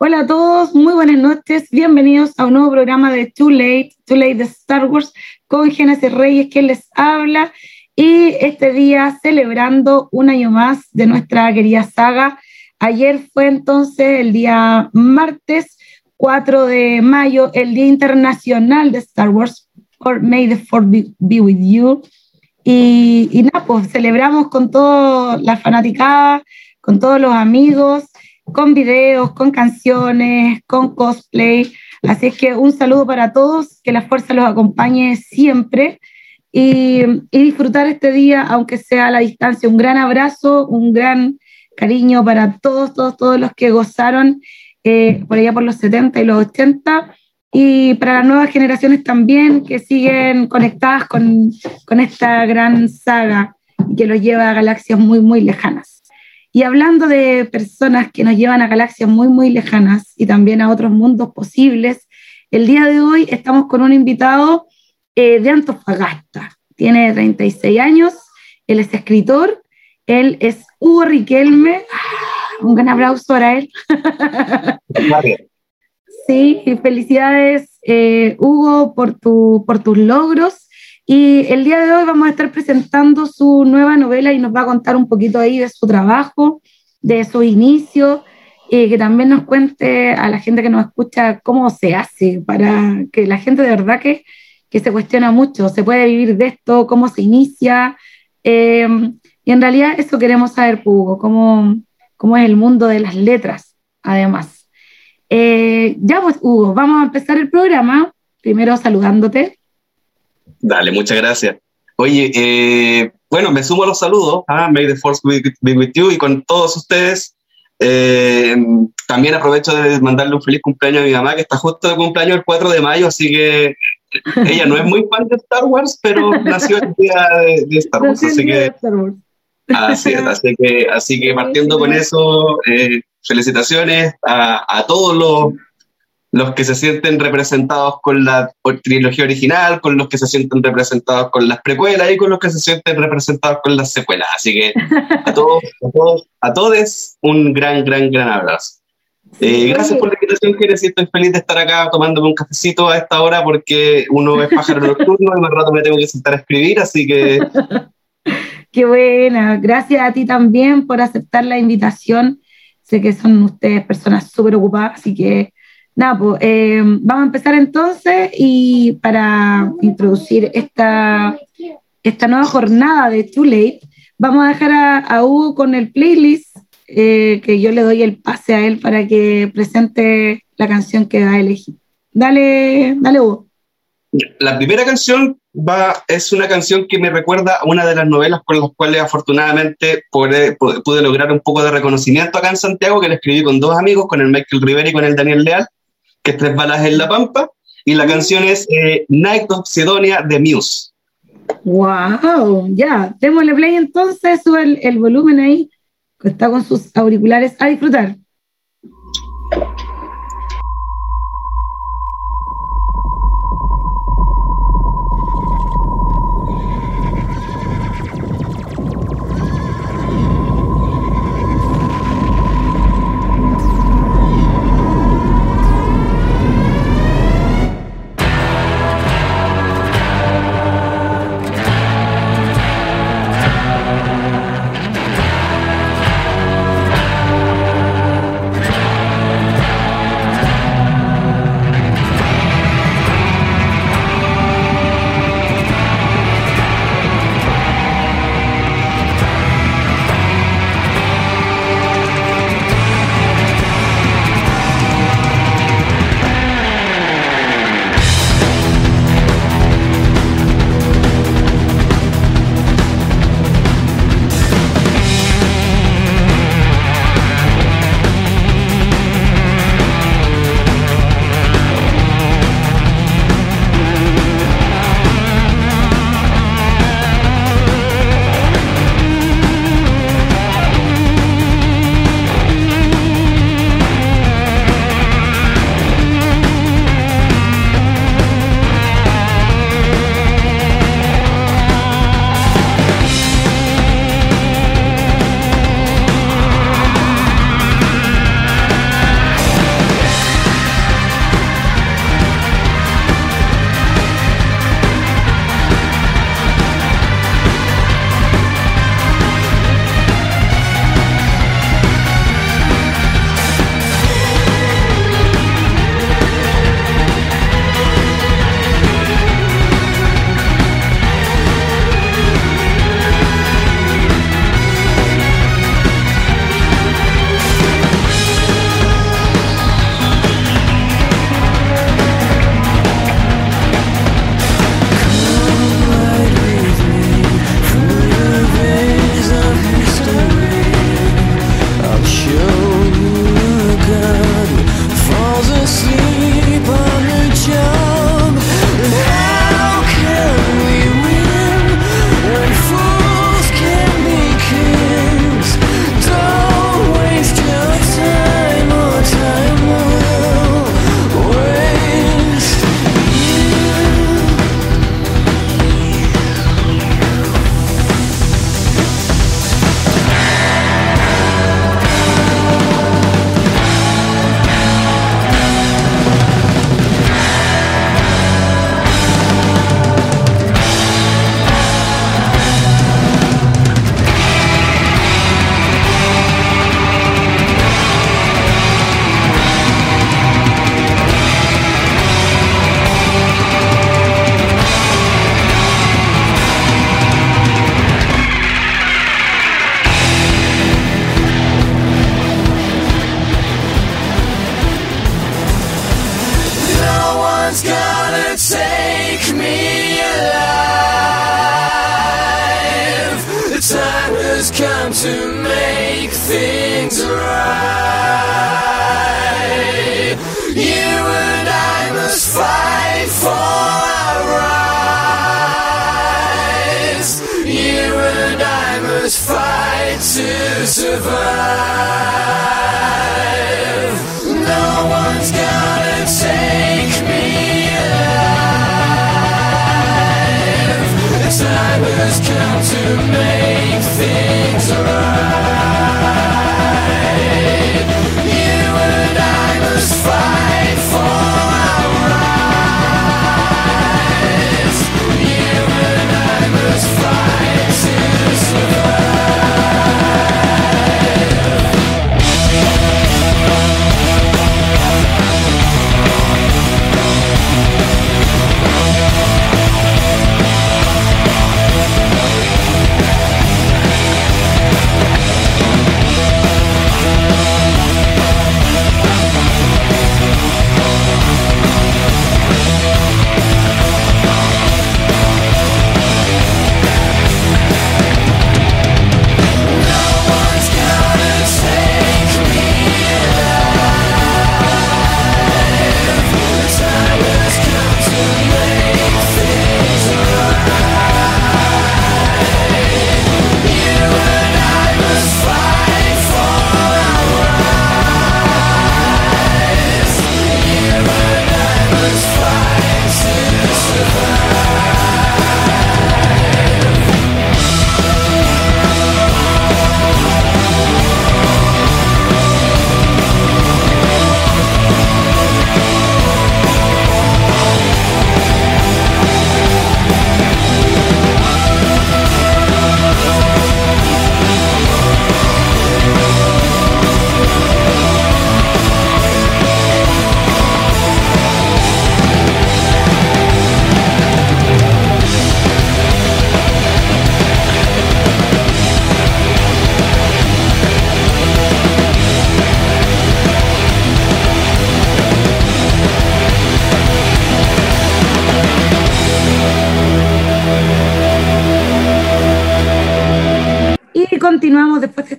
Hola a todos, muy buenas noches, bienvenidos a un nuevo programa de Too Late, Too Late de Star Wars con Genesis Reyes, quien les habla, y este día celebrando un año más de nuestra querida saga. Ayer fue entonces el día martes 4 de mayo, el Día Internacional de Star Wars, por May the Fourth be, with you. Y, y nada, pues celebramos con toda la fanaticada, con todos los amigos, con videos, con canciones, con cosplay. Así es que un saludo para todos, que la fuerza los acompañe siempre y, disfrutar este día, aunque sea a la distancia. Un gran abrazo, un gran cariño para todos, todos, todos los que gozaron eh, por allá por los 70 y los 80 y para las nuevas generaciones también que siguen conectadas con, con esta gran saga que los lleva a galaxias muy, muy lejanas. Y hablando de personas que nos llevan a galaxias muy, muy lejanas y también a otros mundos posibles, el día de hoy estamos con un invitado eh, de Antofagasta. Tiene 36 años, él es escritor, él es Hugo Riquelme. Un gran aplauso para él. sí, felicidades, eh, Hugo, por, tu, por tus logros. Y el día de hoy vamos a estar presentando su nueva novela y nos va a contar un poquito ahí de su trabajo, de su inicio, y que también nos cuente a la gente que nos escucha cómo se hace para que la gente de verdad que, que se cuestiona mucho, se puede vivir de esto, cómo se inicia. Em, y en realidad eso queremos saber, Hugo, cómo, cómo es el mundo de las letras, además. Eh, ya pues, Hugo, vamos a empezar el programa, primero saludándote. Dale, muchas gracias. Oye, eh, bueno, me sumo a los saludos. ¿ah? May the Force be, with you y con todos ustedes. Eh, también aprovecho de mandarle un feliz cumpleaños a mi mamá, que está justo de cumpleaños el 4 de mayo, así que ella no es muy fan de Star Wars, pero nació el día de, Star Wars, así que... Así es, así que, así que partiendo con eso, eh, felicitaciones a, a todos los los que se sienten representados con la trilogía original, con los que se sienten representados con las precuelas y con los que se sienten representados con las secuelas. Así que a todos, a todos, a todos un gran, gran, gran abrazo. Eh, gracias por la invitación, Jerez, estoy feliz de estar acá tomándome un cafecito a esta hora porque uno es pájaro nocturno y más rato me tengo que sentar a escribir, así que... Qué buena, gracias a ti también por aceptar la invitación. Sé que son ustedes personas súper ocupadas, así que Nada, pues, eh, vamos a empezar entonces y para introducir esta, esta nueva jornada de Too Late, vamos a dejar a, Hugo con el playlist, eh, que yo le doy el pase a él para que presente la canción que va a elegir. Dale, dale Hugo. La primera canción va, es una canción que me recuerda a una de las novelas con las cuales afortunadamente pude, pude lograr un poco de reconocimiento acá en Santiago, que le escribí con dos amigos, con el Michael Rivera y con el Daniel Leal que es Tres Balas en la Pampa, y la canción es eh, Night of Sidonia de Muse. ¡Wow! Ya, démosle play entonces, sube el, el volumen ahí, que está con sus auriculares a disfrutar.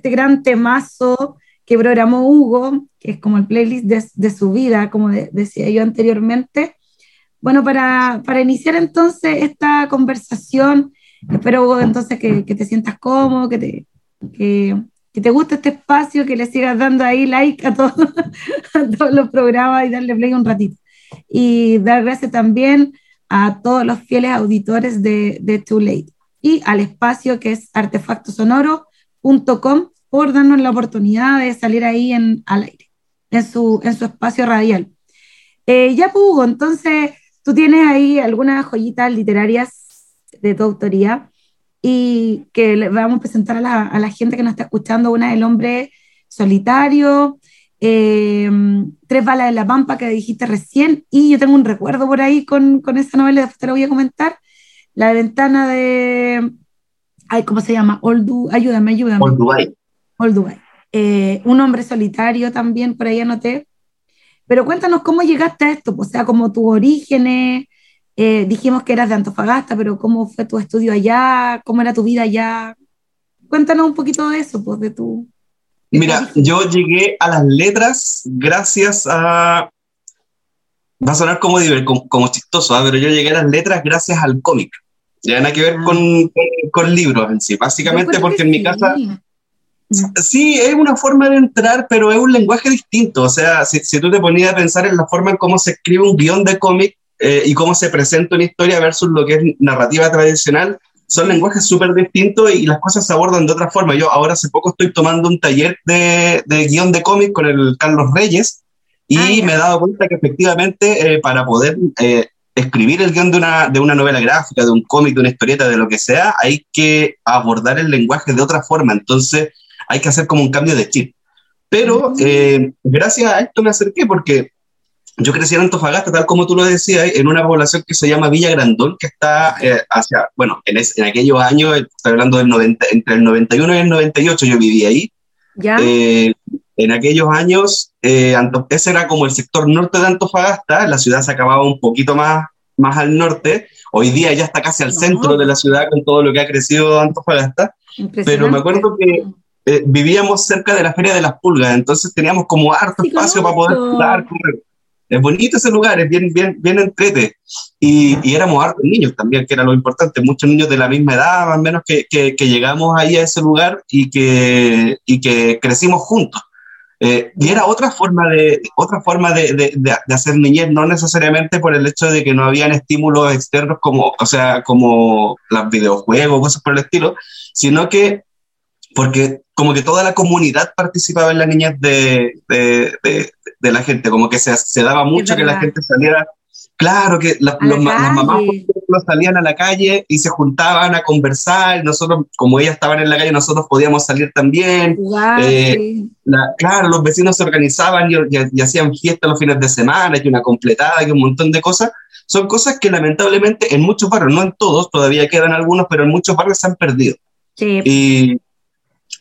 Este gran temazo que programó Hugo, que es como el playlist de, de su vida, como de- decía yo anteriormente. Bueno, para, para iniciar entonces esta conversación, espero Hugo entonces que, que te sientas cómodo, que te, que, que te guste este espacio, que le sigas dando ahí like a, todos a todos los programas y darle play un ratito. Y dar gracias también a todos los fieles auditores de, de Too Late y al espacio que es artefactosonoro.com por darnos la oportunidad de salir ahí al aire, en su, espacio radial. Eh, ya, pues, Hugo, entonces tú tienes ahí algunas joyitas literarias de tu autoría y que le vamos a presentar a la, gente que nos está escuchando. Una del hombre solitario, eh, Tres balas de la pampa que dijiste recién y yo tengo un recuerdo por ahí con, con esa novela, después te la voy a comentar. La ventana de. Ay, ¿cómo se llama? Oldu, ayúdame, ayúdame. Old Dubai. Eh, un hombre solitario también, por ahí anoté. Pero cuéntanos cómo llegaste a esto, o sea, como tus orígenes. eh, dijimos que eras de Antofagasta, pero cómo fue tu estudio allá, cómo era tu vida allá. Cuéntanos un poquito de eso, pues, de tu. de Mira, yo llegué a las letras gracias a. Va a sonar como, como, como chistoso, ¿ah? pero yo llegué a las letras gracias al cómic. Ya nada que ver Ah. con, con- libros en sí. Básicamente porque que en mi sí. casa. Sí, es una forma de entrar, pero es un lenguaje distinto. O sea, si, si tú te ponías a pensar en la forma en cómo se escribe un guion de cómic eh, y cómo se presenta una historia versus lo que es narrativa tradicional, son lenguajes súper distintos y las cosas se abordan de otra forma. Yo ahora hace poco estoy tomando un taller de, de guion de cómic con el Carlos Reyes y Ah, me he dado cuenta que efectivamente eh, para poder eh, escribir el guion de una, de una novela gráfica, de un cómic, de una historieta, de lo que sea, hay que abordar el lenguaje de otra forma. Entonces hay que hacer como un cambio de chip. Pero eh, gracias a esto me acerqué porque yo crecí en Antofagasta, tal como tú lo decías, en una población que se llama Villa Grandón, que está eh, hacia, bueno, en, es- en aquellos años, eh, estoy hablando del 90, entre el 91 y el 98 yo viví ahí. ¿Ya? Eh, en aquellos años, eh, ese era como el sector norte de Antofagasta, la ciudad se acababa un poquito más, más al norte, hoy día ya está casi al No. centro de la ciudad con todo lo que ha crecido Antofagasta, pero me acuerdo que eh, vivíamos cerca de la Feria de las Pulgas, entonces teníamos como harto Sí, espacio para poder jugar, correr. Es bonito ese lugar, es bien, bien, bien entrete. Y, y éramos hartos niños también, que era lo importante, muchos niños de la misma edad, más o menos, que, que, que llegamos ahí a ese lugar y que, y que crecimos juntos. Eh, y era otra forma de, otra forma de, de, de- de hacer niñez, no necesariamente por el hecho de que no habían estímulos externos como, o sea, como los videojuegos, cosas por el estilo, sino que porque como que toda la comunidad participaba en la niñez de, de, de- de la gente, como que se, se daba mucho que la gente saliera, claro que la- los las mamás por ejemplo, salían a la calle y se juntaban a conversar, nosotros, como ellas estaban en la calle, nosotros podíamos salir también, Jugar, Eh, sí. la- claro, los vecinos se organizaban y, y- y hacían fiestas los fines de semana, y una completada, y un montón de cosas. Son cosas que lamentablemente en muchos barrios, no en todos, todavía quedan algunos, pero en muchos barrios se han perdido. Sí. Y,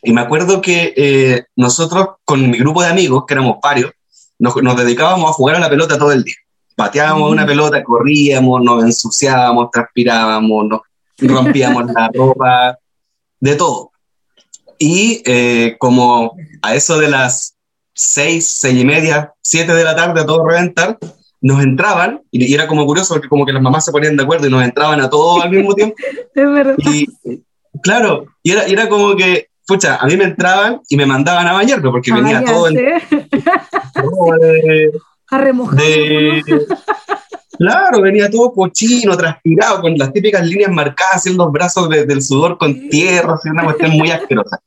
y me acuerdo que eh, nosotros, con mi grupo de amigos, que éramos varios, nos, nos dedicábamos a jugar a la pelota todo el día. Pateábamos Mm. una pelota, corríamos, nos ensuciábamos, transpirábamos, nos rompíamos la ropa, de todo. Y eh, como a eso de las seis, seis y media, siete de la tarde, a todo reventar, nos entraban, y, era como curioso porque como que las mamás se ponían de acuerdo y nos entraban a todos al mismo tiempo. Es verdad. Y, Claro, y era, y era como que, pucha, a mí me entraban y me mandaban a bañarme porque venía Ah, todo todo de, A remojar. de- Claro, venía todo cochino, transpirado, con las típicas líneas marcadas, haciendo los brazos de- del sudor con tierra, así una cuestión muy asquerosa.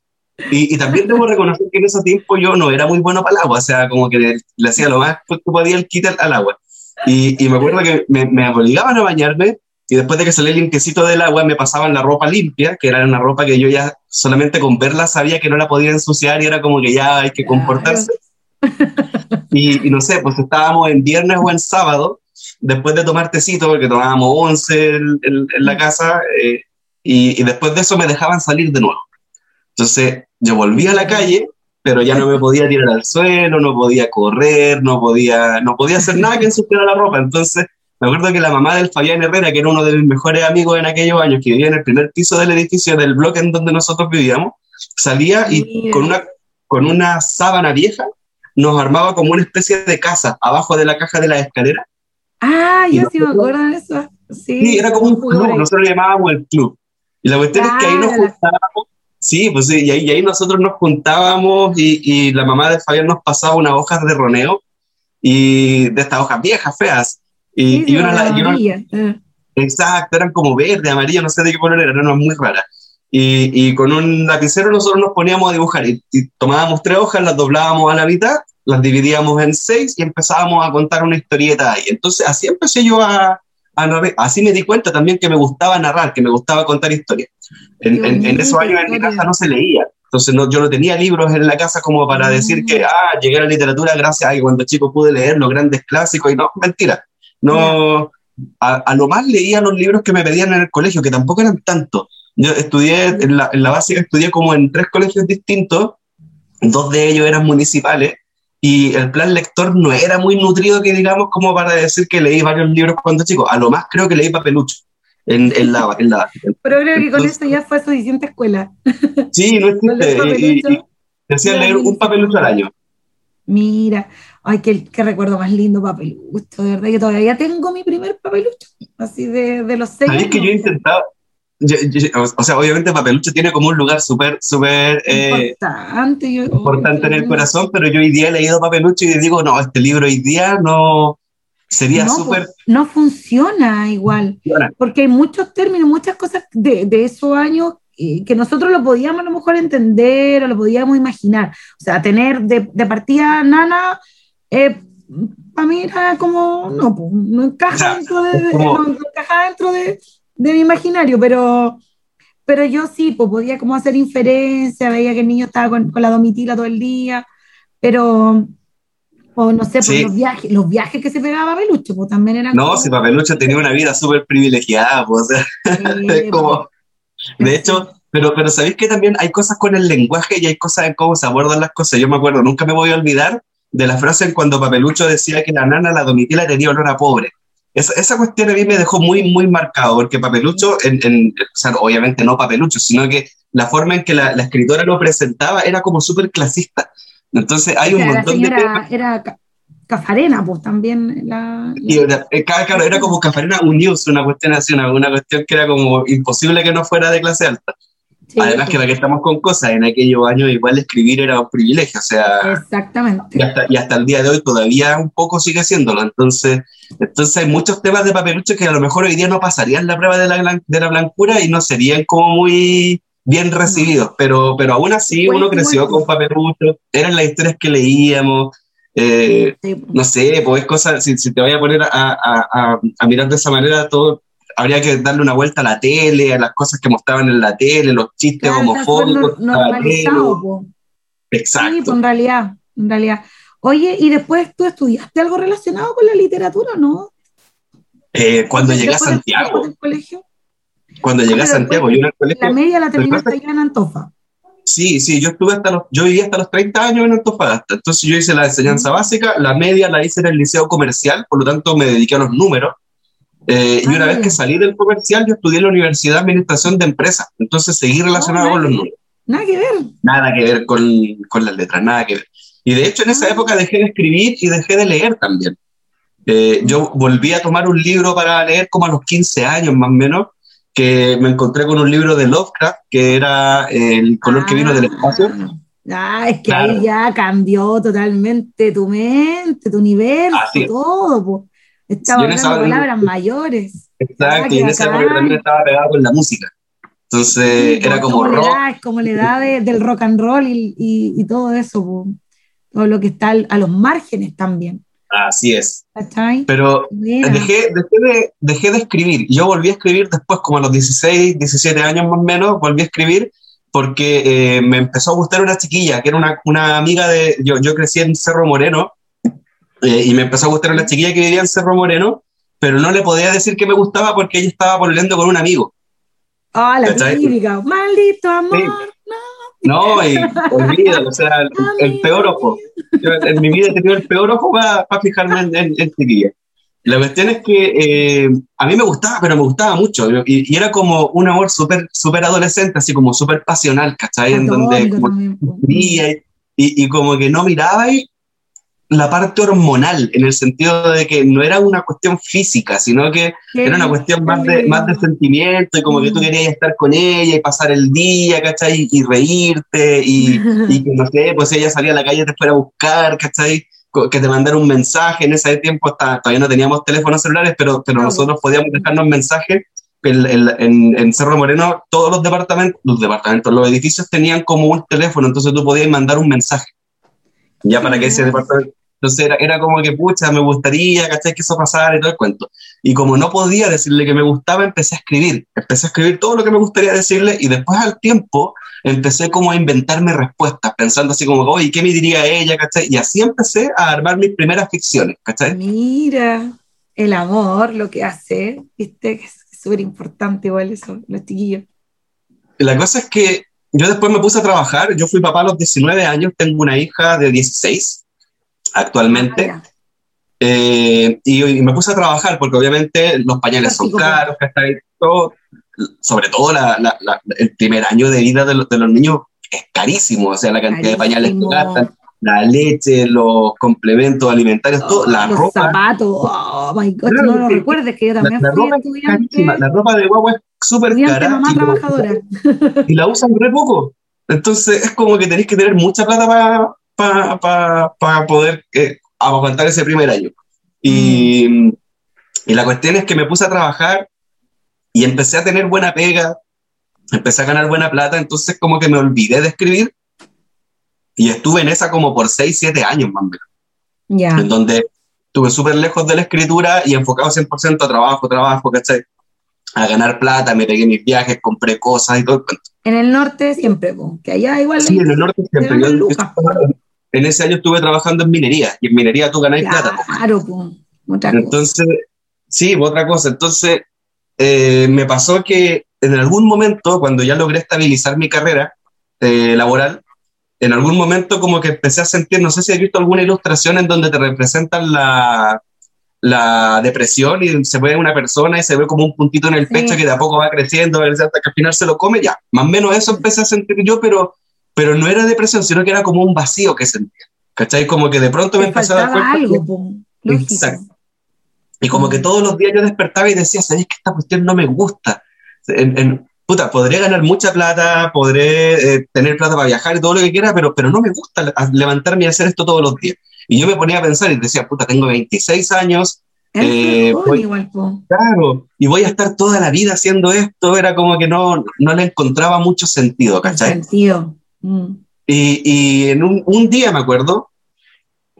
Y, y también debo reconocer que en ese tiempo yo no era muy bueno para el agua, o sea, como que le, le hacía lo más que podía el quite al, al agua. Y, y me acuerdo que me, me obligaban a bañarme y después de que salía limpiecito del agua me pasaban la ropa limpia, que era una ropa que yo ya solamente con verla sabía que no la podía ensuciar y era como que ya hay que comportarse. Y, y no sé, pues estábamos en viernes o en sábado, después de tomar tecito, porque tomábamos once en, en- en la casa, eh, y, y después de eso me dejaban salir de nuevo. Entonces yo volví a la calle, pero ya no me podía tirar al suelo, no podía correr, no podía, no podía hacer nada que ensuciara la ropa. Entonces me acuerdo que la mamá del Fabián Herrera, que era uno de mis mejores amigos en aquellos años, que vivía en el primer piso del edificio del bloque en donde nosotros vivíamos, salía y con una, con una sábana vieja nos armaba como una especie de casa abajo de la caja de la escalera. Ah, yo sí me acuerdo de eso. Sí, Sí, era como un club, ahí. nosotros le llamábamos el club. Y la cuestión es que ahí nos juntábamos, sí, pues sí, y ahí, y ahí nosotros nos juntábamos y, y la mamá de Fabián nos pasaba unas hojas de roneo y de estas hojas viejas, feas. Y, Sí, y una, la la- y una- amarilla. Eh. Exacto, eran como verde, amarillo, no sé de qué color eran, eran muy raras. Y, y con un lapicero nosotros nos poníamos a dibujar y, y tomábamos tres hojas, las doblábamos a la mitad, las dividíamos en seis y empezábamos a contar una historieta ahí. Entonces así empecé yo a, a narrar. Así me di cuenta también que me gustaba narrar, que me gustaba contar historias. En, en- en esos años en mi casa no se leía. Entonces no, yo no tenía libros en la casa como para decir que, ah, llegué a la literatura gracias a que cuando chico pude leer los grandes clásicos y no, mentira. No, a, a lo más leía los libros que me pedían en el colegio, que tampoco eran tantos. Yo estudié, en la, en la básica estudié como en tres colegios distintos, dos de ellos eran municipales, y el plan lector no era muy nutrido, que digamos, como para decir que leí varios libros cuando chico. A lo más creo que leí papelucho en, en la, en la Pero creo que con eso ya fue suficiente escuela. Sí, no existe. los Y, y- y Ya, leer un papelucho al año. Mira, ay, qué, qué recuerdo más lindo papelucho, de verdad. Yo todavía tengo mi primer papelucho, así de, de los seis. ¿Sabéis que yo he intentado? yo- yo- o sea, obviamente Papelucho tiene como un lugar súper, súper eh, importante, yo- importante en el corazón, pero yo hoy día he leído Papelucho y digo, no, este libro hoy día no sería no, súper... pues, no funciona igual, porque hay muchos términos, muchas cosas de, de esos años eh, que nosotros lo podíamos a lo mejor entender o lo podíamos imaginar. O sea, tener de, de partida nana, eh, para mí era como, no, pues, no encaja dentro, de, como- no, no encaja dentro de, de mi imaginario, pero, pero yo sí, pues podía como hacer inferencia, veía que el niño estaba con, con la domitila todo el día, pero... O no sé, pues Sí. los viajes, los viajes que se pegaba Peluche, pues también eran No, como- si Papelucho tenía una vida súper privilegiada, pues, o sea, Sí, es como... De hecho, pero, pero sabéis que también hay cosas con el lenguaje y hay cosas en cómo se abordan las cosas. Yo me acuerdo, nunca me voy a olvidar de la frase en cuando Papelucho decía que la nana, la domitila, tenía olor a pobre. Esa, esa cuestión a mí me dejó muy, muy marcado, porque Papelucho, en, en- o sea, obviamente no Papelucho, sino que la forma en que la, la escritora lo presentaba era como súper clasista. Entonces hay un montón de temas. era ca- cafarena, pues también la... Y era, eh, claro, era como Cafarena Unius, una cuestión así, una, una cuestión que era como imposible que no fuera de clase alta. Sí, Además que para que estamos con cosas, en aquellos años igual escribir era un privilegio, o sea, Exactamente. y hasta, y hasta el día de hoy todavía un poco sigue siéndolo. Entonces, entonces hay muchos temas de papelucho que a lo mejor hoy día no pasarían la prueba de la, de la blancura y no serían como muy bien recibidos, pero, pero aún así uno creció con papelucho, eran las historias que leíamos. eh, Sí, no sé, pues cosas, si, si te voy a poner a, a- a- a mirar de esa manera, todo habría que darle una vuelta a la tele, a las cosas que mostraban en la tele, los chistes Claro, homofóbicos. nor- normalizado. Exacto. Sí, pues en realidad, en realidad. Oye, y después tú estudiaste algo relacionado con la literatura, ¿no? Eh, cuando llegué a Santiago, del colegio. cuando llegué a Santiago, yo en el colegio, La media la terminaste allá en Antofa. sí, sí, yo estuve hasta los, yo viví hasta los 30 años en Antofagasta, entonces yo hice la enseñanza básica, la media la hice en el liceo comercial, por lo tanto me dediqué a los números, eh, y Ah, una vez que salí del comercial, yo estudié en la Universidad de Administración de Empresas, entonces seguí relacionado Oh, con los números. Nada que ver. nada que ver con, con las letras, nada que ver. Y de hecho en esa Ah. época dejé de escribir y dejé de leer también. Eh, yo volví a tomar un libro para leer como a los 15 años más o menos, que me encontré con un libro de Lovecraft, que era El color que vino del espacio. Ah, es que Claro. ahí ya cambió totalmente tu mente, tu universo, todo. po. Estaba hablando palabras mayores. Ah, Exacto, qué y en esa época también estaba pegado con la música. Entonces Sí, era como la rock. edad, es como la edad de- del rock and roll y, y- y todo eso, po. todo lo que está al- a los márgenes también. Así es. Pero dejé, dejé, de, dejé de escribir. Yo volví a escribir después, como a los 16, 17 años más o menos, volví a escribir porque eh, me empezó a gustar una chiquilla, que era una, una amiga de... Yo, yo crecí en Cerro Moreno eh, y me empezó a gustar una chiquilla que vivía en Cerro Moreno, pero no le podía decir que me gustaba porque ella estaba pololeando con un amigo. Ah, la ¿cachai? típica. Maldito amor. Sí. No, y olvídalo, o sea, el, el peor ojo. Yo en mi vida he tenido el peor ojo para fijarme en, en, en chiquilla. La cuestión es que eh, a mí me gustaba, pero me gustaba mucho. Y, y era como un amor súper súper adolescente, así como súper pasional, ¿cachai? En donde como y, y como que no miraba y la parte hormonal, en el sentido de que no era una cuestión física, sino que era una cuestión más de, más de sentimiento y como que tú Mm. querías estar con ella y pasar el día, ¿cachai? Y reírte y, y que no sé, pues ella salía a la calle te fuera a buscar, ¿cachai? Que te mandara un mensaje. En ese tiempo hasta- todavía no teníamos teléfonos celulares, pero, pero No, nosotros podíamos dejarnos mensajes. En, en Cerro Moreno, todos los departamentos, los departamentos, los edificios tenían como un teléfono, entonces tú podías mandar un mensaje. Ya para que ese departamento. Entonces era, era como que, pucha, me gustaría, ¿cachai? Que eso pasara y todo el cuento. Y como no podía decirle que me gustaba, empecé a escribir. Empecé a escribir todo lo que me gustaría decirle y después al tiempo empecé como a inventarme respuestas, pensando así como, oye, ¿qué me diría ella? ¿cachai? Y así empecé a armar mis primeras ficciones, ¿cachai? Mira, el amor, lo que hace, viste, que es súper importante igual eso, los chiquillos. La cosa es que yo después me puse a trabajar, yo fui papá a los 19 años, tengo una hija de 16 actualmente. Ah. Eh, y, y me puse a trabajar porque obviamente los pañales son caros. Todo, sobre todo la- la- la- el primer año de vida de, los- de los niños es carísimo, o sea, la cantidad de pañales que Carísimo. gastan, la leche, los complementos alimentarios, todo, la los ropa. zapatos, oh my God, Claro, no lo recuerdes que yo también la fui ropa es estudiante, carísima, la ropa de guagua es súper cara mamá y, la- trabajadora. y la usan re poco. Entonces es como que tenéis que tener mucha plata para poder eh, aguantar ese primer año. Y, y la cuestión es que me puse a trabajar y empecé a tener buena pega, empecé a ganar buena plata, entonces como que me olvidé de escribir y estuve en esa como por 6, 7 años más o menos, Ya, en donde estuve súper lejos de la escritura y enfocado 100% a trabajo, trabajo, ¿cachai? A ganar plata, me pegué mis viajes, compré cosas y todo el cuento. en el norte siempre, po, que allá igual Sí, en el norte siempre. Yo- yo en ese año estuve trabajando en minería y en minería tú ganáis plata. Claro, otra cosa. Entonces, sí, otra cosa. Entonces, eh, me pasó que en algún momento, cuando ya logré estabilizar mi carrera eh, laboral, en algún momento como que empecé a sentir, no sé si has visto alguna ilustración en donde te representan la, la depresión y se ve una persona y se ve como un puntito en el Sí. pecho que de a poco va creciendo hasta que al final se lo come, ya, más o menos eso empecé a sentir yo, pero, pero no era depresión, sino que era como un vacío que sentía, ¿cachai? Como que de pronto me empecé a dar cuenta algo. Exacto. y como que todos los días yo despertaba y decía, ¿sabes que esta cuestión no me gusta? En, en- puta, podré ganar mucha plata, podré eh, tener plata para viajar y todo lo que quiera, pero, pero no me gusta levantarme y hacer esto todos los días. Y yo me ponía a pensar y decía, puta, tengo 26 años, Eh, voy- igual, claro, y voy a estar toda la vida haciendo esto, era como que no, no le encontraba mucho sentido, ¿cachai? Sentido. Mm. Y, y en un, un día me acuerdo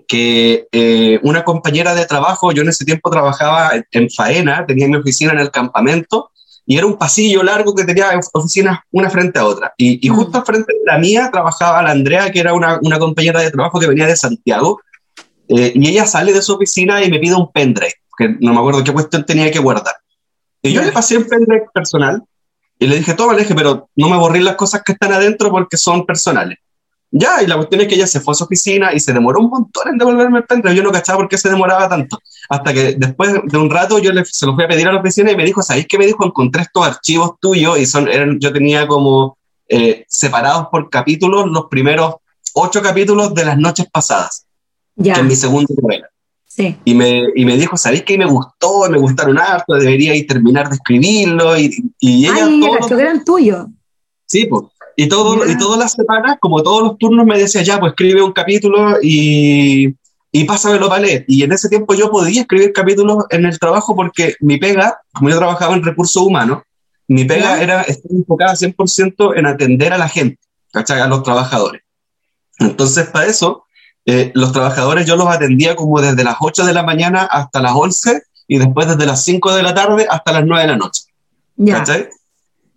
que eh, una compañera de trabajo, yo en ese tiempo trabajaba en, en faena, tenía mi oficina en el campamento, y era un pasillo largo que tenía oficinas una frente a otra. Y, y Mm. justo al frente de la mía trabajaba la Andrea, que era una, una compañera de trabajo que venía de Santiago, eh, y ella sale de su oficina y me pide un pendrive, que no me acuerdo qué cuestión tenía que guardar. Y yo le pasé el pendrive personal y le dije, toma, le dije, pero no me borré las cosas que están adentro porque son personales. Ya, y la cuestión es que ella se fue a su oficina y se demoró un montón en devolverme el pendrive. Yo no cachaba por qué se demoraba tanto. Hasta que después de un rato yo le, se los fui a pedir a la oficina y me dijo, ¿sabéis qué me dijo? Encontré estos archivos tuyos y son, eran, yo tenía como eh, separados por capítulos los primeros ocho capítulos de las noches pasadas, Ya, que es mi segunda novela. Sí. Y me, y me dijo, ¿sabéis qué? Me gustó, me gustaron harto, debería ir terminar de escribirlo. Y, y ella Ay, los- que eran tuyos. Sí, pues. Y, todo, Ya. y todas las semanas, como todos los turnos, me decía, ya, pues escribe un capítulo y, y pásamelo para leer. Y en ese tiempo yo podía escribir capítulos en el trabajo porque mi pega, como yo trabajaba en recursos humanos, mi pega Ya. era estar enfocada 100% en atender a la gente, ¿cachai? A los trabajadores. Entonces, para eso, eh, los trabajadores yo los atendía como desde las 8 de la mañana hasta las 11 y después desde las 5 de la tarde hasta las 9 de la noche. ¿cachai?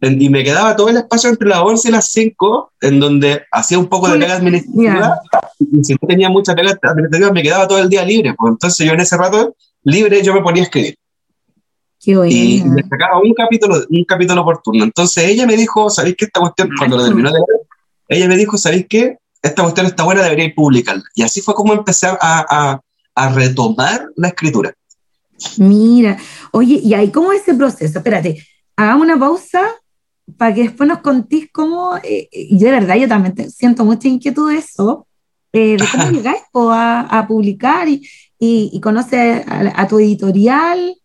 En- y me quedaba todo el espacio entre las 11 y las 5, en donde hacía un poco de pega administrativa, y si no tenía mucha pega administrativa, me quedaba todo el día libre. Pues entonces yo en ese rato libre yo me ponía a escribir. Qué Y me sacaba un capítulo, un capítulo por turno. Entonces ella me dijo, ¿sabéis qué esta cuestión, cuando lo terminó de leer, ella me dijo, ¿sabéis qué? Esta cuestión está buena, debería publicarla. Y así fue como empecé a, a, a retomar la escritura. Mira, oye, y ahí, ¿cómo es ese proceso? Espérate, hagamos una pausa para que después nos contís cómo, eh, y de verdad yo también te- siento mucha inquietud de eso, eh, de cómo llegáis a, a publicar y, y, y conoces a, a tu editorial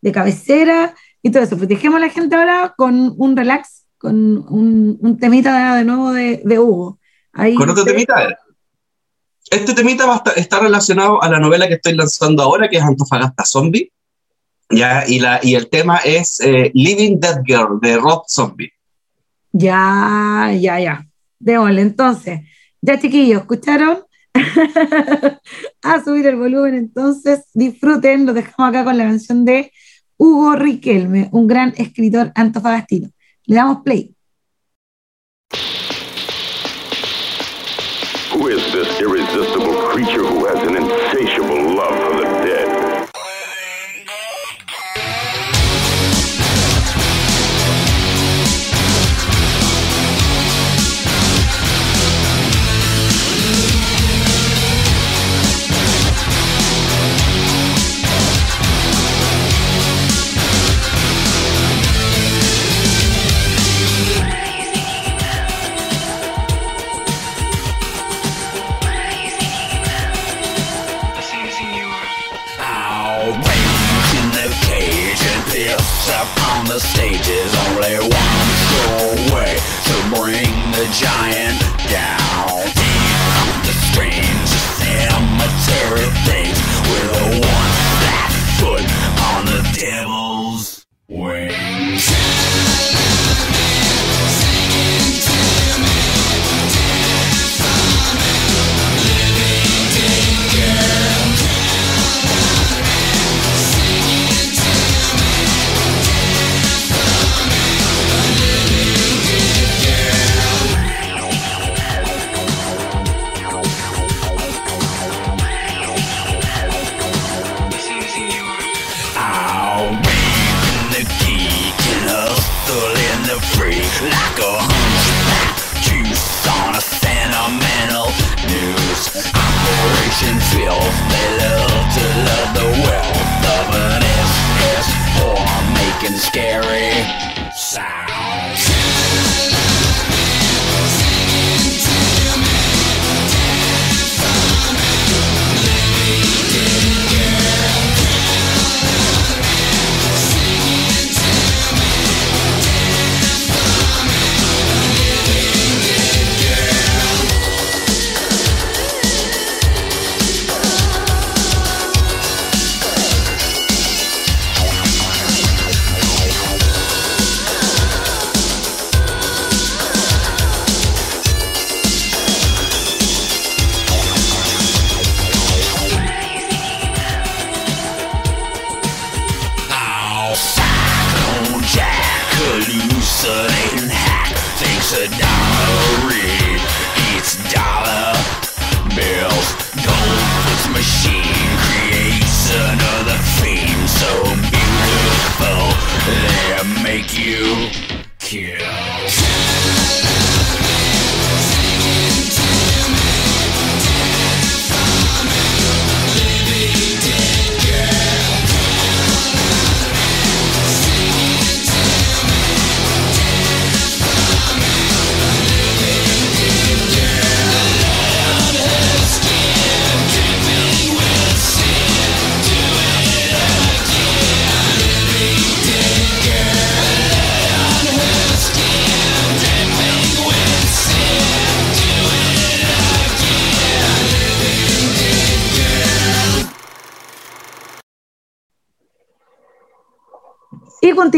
de cabecera y todo eso. Dejemos a la gente ahora con un relax, con un, un temita de nuevo de, de Hugo. Ahí, Con otro temita. Este temita va a estar, está relacionado a la novela que estoy lanzando ahora, que es Antofagasta Zombie. Ya, y, la, y el tema es eh, Living Dead Girl de Rob Zombie. Ya, ya, ya. Démosle, entonces. Ya, chiquillos, ¿escucharon? a subir el volumen, entonces disfruten. Lo dejamos acá con la canción de Hugo Riquelme, un gran escritor antofagastino. Le damos play. Is this irresistible creature who has an the stage is only one score away to bring the giant and filth. They love to love the wealth of an SS whore Making scary.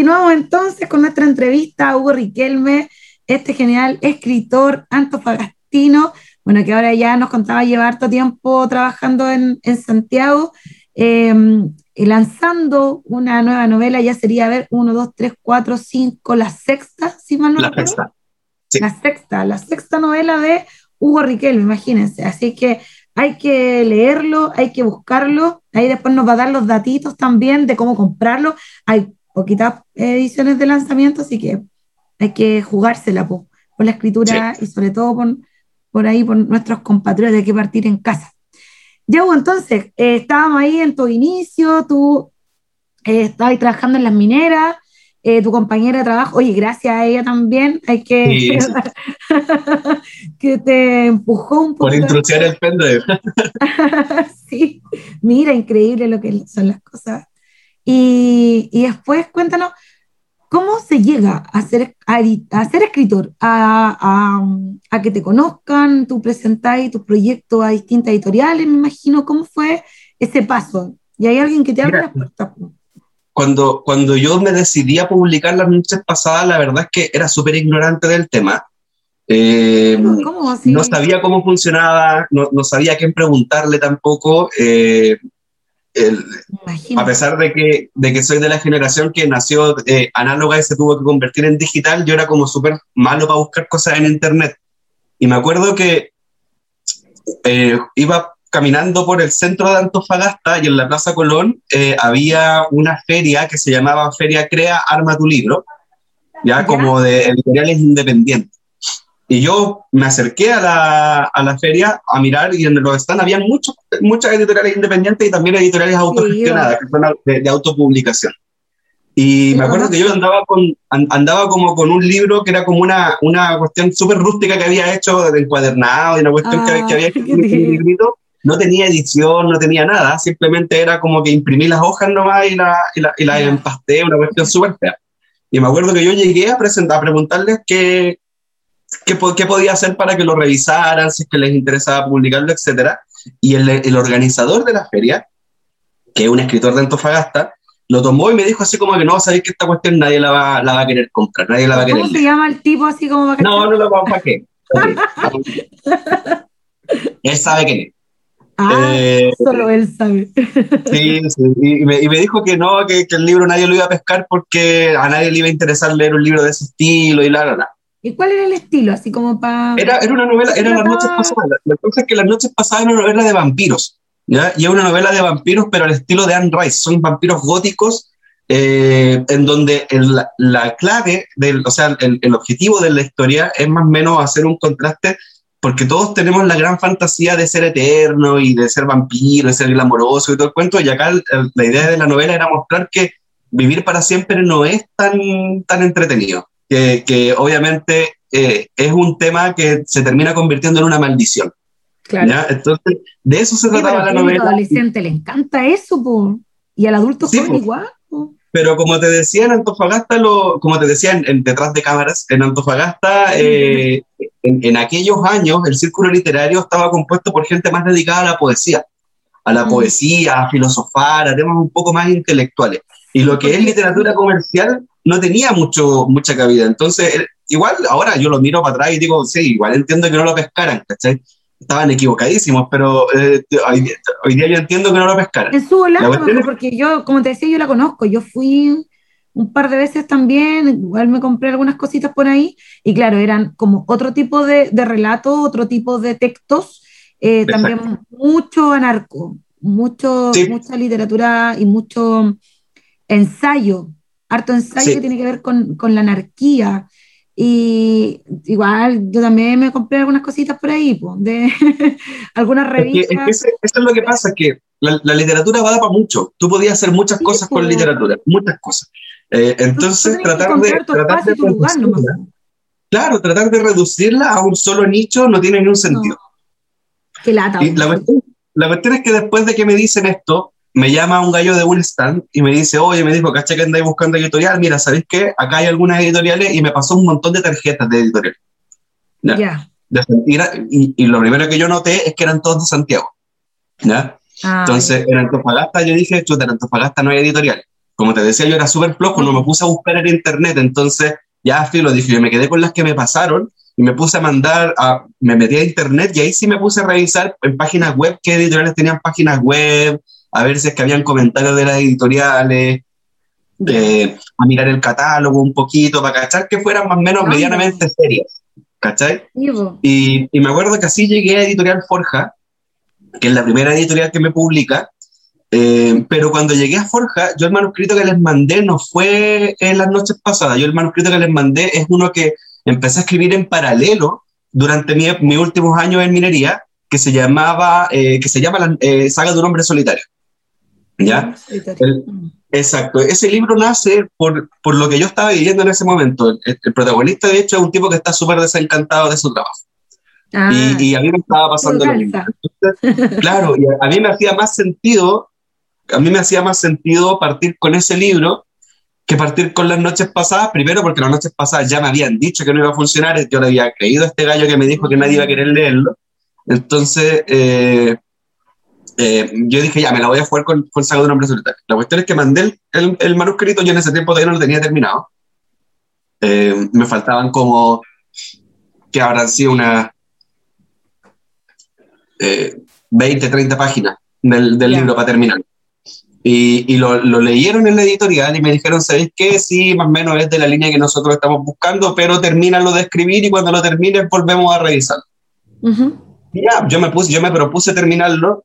Continuamos entonces con nuestra entrevista a Hugo Riquelme, este genial escritor antofagastino, bueno, que ahora ya nos contaba llevar harto tiempo trabajando en, en Santiago, eh, y lanzando una nueva novela, ya sería, a ver, 1, 2, 3, 4, 5, la sexta, si mal no La recuerdo. sexta. Sí. La sexta, la sexta novela de Hugo Riquelme, imagínense. Así que hay que leerlo, hay que buscarlo. Ahí después nos va a dar los datitos también de cómo comprarlo. Hay poquitas ediciones de lanzamiento, así que hay que jugársela po, por la escritura y sobre todo por, por ahí, por nuestros compatriotas, hay que partir en casa. Ya, Hugo, entonces, eh, estábamos ahí en tu inicio, tú eh, estabas trabajando en las mineras, eh, tu compañera de trabajo, oye, gracias a ella también, hay que sí. que te empujó un poco. Por introducir el pendrive. sí, mira, increíble lo que son las cosas. Y, y después cuéntanos, ¿cómo se llega a ser, a, a ser escritor? A, a- a que te conozcan, tú presentáis tus proyectos a distintas editoriales, me imagino, ¿cómo fue ese paso? Y hay alguien que te abre las puertas. Cuando, cuando yo me decidí a publicar las noches pasadas, la verdad es que era súper ignorante del tema. Eh, ¿Cómo así? no sabía cómo funcionaba, no, no sabía a quién preguntarle tampoco. eh, el- a pesar de que, de que soy de la generación que nació eh, análoga y se tuvo que convertir en digital, yo era como súper malo para buscar cosas en internet. Y me acuerdo que eh, iba caminando por el centro de Antofagasta y en la Plaza Colón eh, había una feria que se llamaba Feria Crea Arma tu Libro, Ya. como de editoriales independientes. Y yo me acerqué a la, a la feria a mirar y en los stands había muchos, muchas editoriales independientes y también editoriales autogestionadas, que son de, de autopublicación. Y Sí, me acuerdo que yo andaba, con, an- andaba como con un libro que era como una, una cuestión súper rústica que había hecho de encuadernado, y una cuestión que, Ah, que había en un tierno. librito. No tenía edición, no tenía nada, simplemente era como que imprimí las hojas nomás y las y la, y la empasté, una cuestión súper fea. Y me acuerdo que yo llegué a, presentar, a preguntarles qué, qué, qué podía hacer para que lo revisaran, si es que les interesaba publicarlo, etcétera. Y el, el organizador de la feria, que es un escritor de Antofagasta, lo tomó y me dijo así como que no, sabéis que esta cuestión nadie la va, la va a querer comprar, nadie la va a querer ¿Cómo se leer. llama el tipo así como para No, no la vamos a qué. Él sabe quién es. Ah, Eh, solo él sabe. Sí, sí, y me, y me dijo que no, que, que el libro nadie lo iba a pescar porque a nadie le iba a interesar leer un libro de ese estilo y la, la, la. ¿Y cuál era el estilo? Así como para... Era, era una novela, Se era las noches pasadas. La cosa es que las noches pasadas era una novela de vampiros, ¿ya? Y es una novela de vampiros, pero al estilo de Anne Rice. Son vampiros góticos, eh, en donde el- la clave, del, o sea, el, el objetivo de la historia es más o menos hacer un contraste, porque todos tenemos la gran fantasía de ser eterno y de ser vampiro, de ser glamoroso y todo el cuento, y acá el- el- la idea de la novela era mostrar que vivir para siempre no es tan, tan entretenido, que, que obviamente eh, es un tema que se termina convirtiendo en una maldición. Claro. ¿ya? Entonces, de eso se Sí, trataba al la novela. adolescente le encanta eso, po. Y al adulto Sí, joven igual. po. Pero como te decía en Antofagasta, lo, como te decía en, en detrás de cámaras, en Antofagasta, eh, en, en aquellos años el círculo literario estaba compuesto por gente más dedicada a la poesía, a la Mm. poesía, a filosofar, a temas un poco más intelectuales. Y lo que es literatura comercial no tenía mucho, mucha cabida. Entonces, eh, igual ahora yo lo miro para atrás y digo, sí, igual entiendo que no lo pescaran, ¿cachai? Estaban equivocadísimos, pero eh, hoy, hoy día yo entiendo que no lo pescaran. En su volada, La cuestión es- porque yo, como te decía, yo la conozco. Yo fui un par de veces también, igual me compré algunas cositas por ahí, y claro, eran como otro tipo de, de relato, otro tipo de textos, eh, también mucho anarco, mucho, Sí. mucha literatura y mucho ensayo, harto ensayo Sí. que tiene que ver con, con la anarquía. Y igual yo también me compré algunas cositas por ahí, po, de algunas Es que, revistas. es que ese- eso es lo que pasa, que la, la literatura va para mucho. Tú podías hacer muchas Sí, cosas con po. literatura, muchas cosas. Eh, entonces, tratar de, tratar de lugar nomás. claro, tratar de reducirla a un solo nicho no tiene ningún sentido. Qué lata. Y la, cuestión, la cuestión es que después de que me dicen esto, me llama un gallo de un stand y me dice, oye, me dijo, caché que andáis buscando editorial, mira, ¿sabéis qué? Acá hay algunas editoriales y me pasó un montón de tarjetas de editorial. ¿ya? De- y, y- lo primero que yo noté es que eran todos de Santiago. ¿ya? Ah, Entonces, en Antofagasta yo dije, chuta, en Antofagasta no hay editorial. Como te decía, yo era súper flojo, no me puse a buscar en internet, entonces ya filo, dije, yo me quedé con las que me pasaron y me puse a mandar, a, me metí a internet y ahí sí me puse a revisar en páginas web qué editoriales tenían páginas web, a ver si es que habían comentarios de las editoriales, eh, a mirar el catálogo un poquito, para cachar que fueran más o menos medianamente serias, ¿cachai? Y, y me acuerdo que así llegué a Editorial Forja, que es la primera editorial que me publica, eh, pero cuando llegué a Forja, yo el manuscrito que les mandé no fue en las noches pasadas, yo el manuscrito que les mandé es uno que empecé a escribir en paralelo durante mi- mis últimos años en minería, que se llamaba, eh, que se llama la eh, Saga de un hombre solitario. ¿Ya? El-. Exacto, ese libro nace por, por lo que yo estaba viviendo en ese momento. El, el protagonista, de hecho, es un tipo que está súper desencantado de su trabajo. Ah, Y, y a mí me estaba pasando lo mismo. Entonces, claro, y a, a mí me hacía más sentido, a mí me hacía más sentido partir con ese libro que partir con las noches pasadas, primero porque las noches pasadas ya me habían dicho que no iba a funcionar, yo le había creído a este gallo que me dijo que nadie iba a querer leerlo. Entonces, eh, eh, yo dije, ya, me la voy a jugar con, con Saga de un hombre solitario. La cuestión es que mandé el, el- el manuscrito, yo en ese tiempo todavía no lo tenía terminado. Eh, me faltaban como, que habrán sido unas eh, 20, 30 páginas del, del libro para terminar. Y, y lo, lo leyeron en la editorial y me dijeron, ¿sabéis qué? Sí, más o menos es de la línea que nosotros estamos buscando, pero termínalo de escribir y cuando lo termines volvemos a revisar. Ujú. Y ya, yo me, puse, yo me propuse terminarlo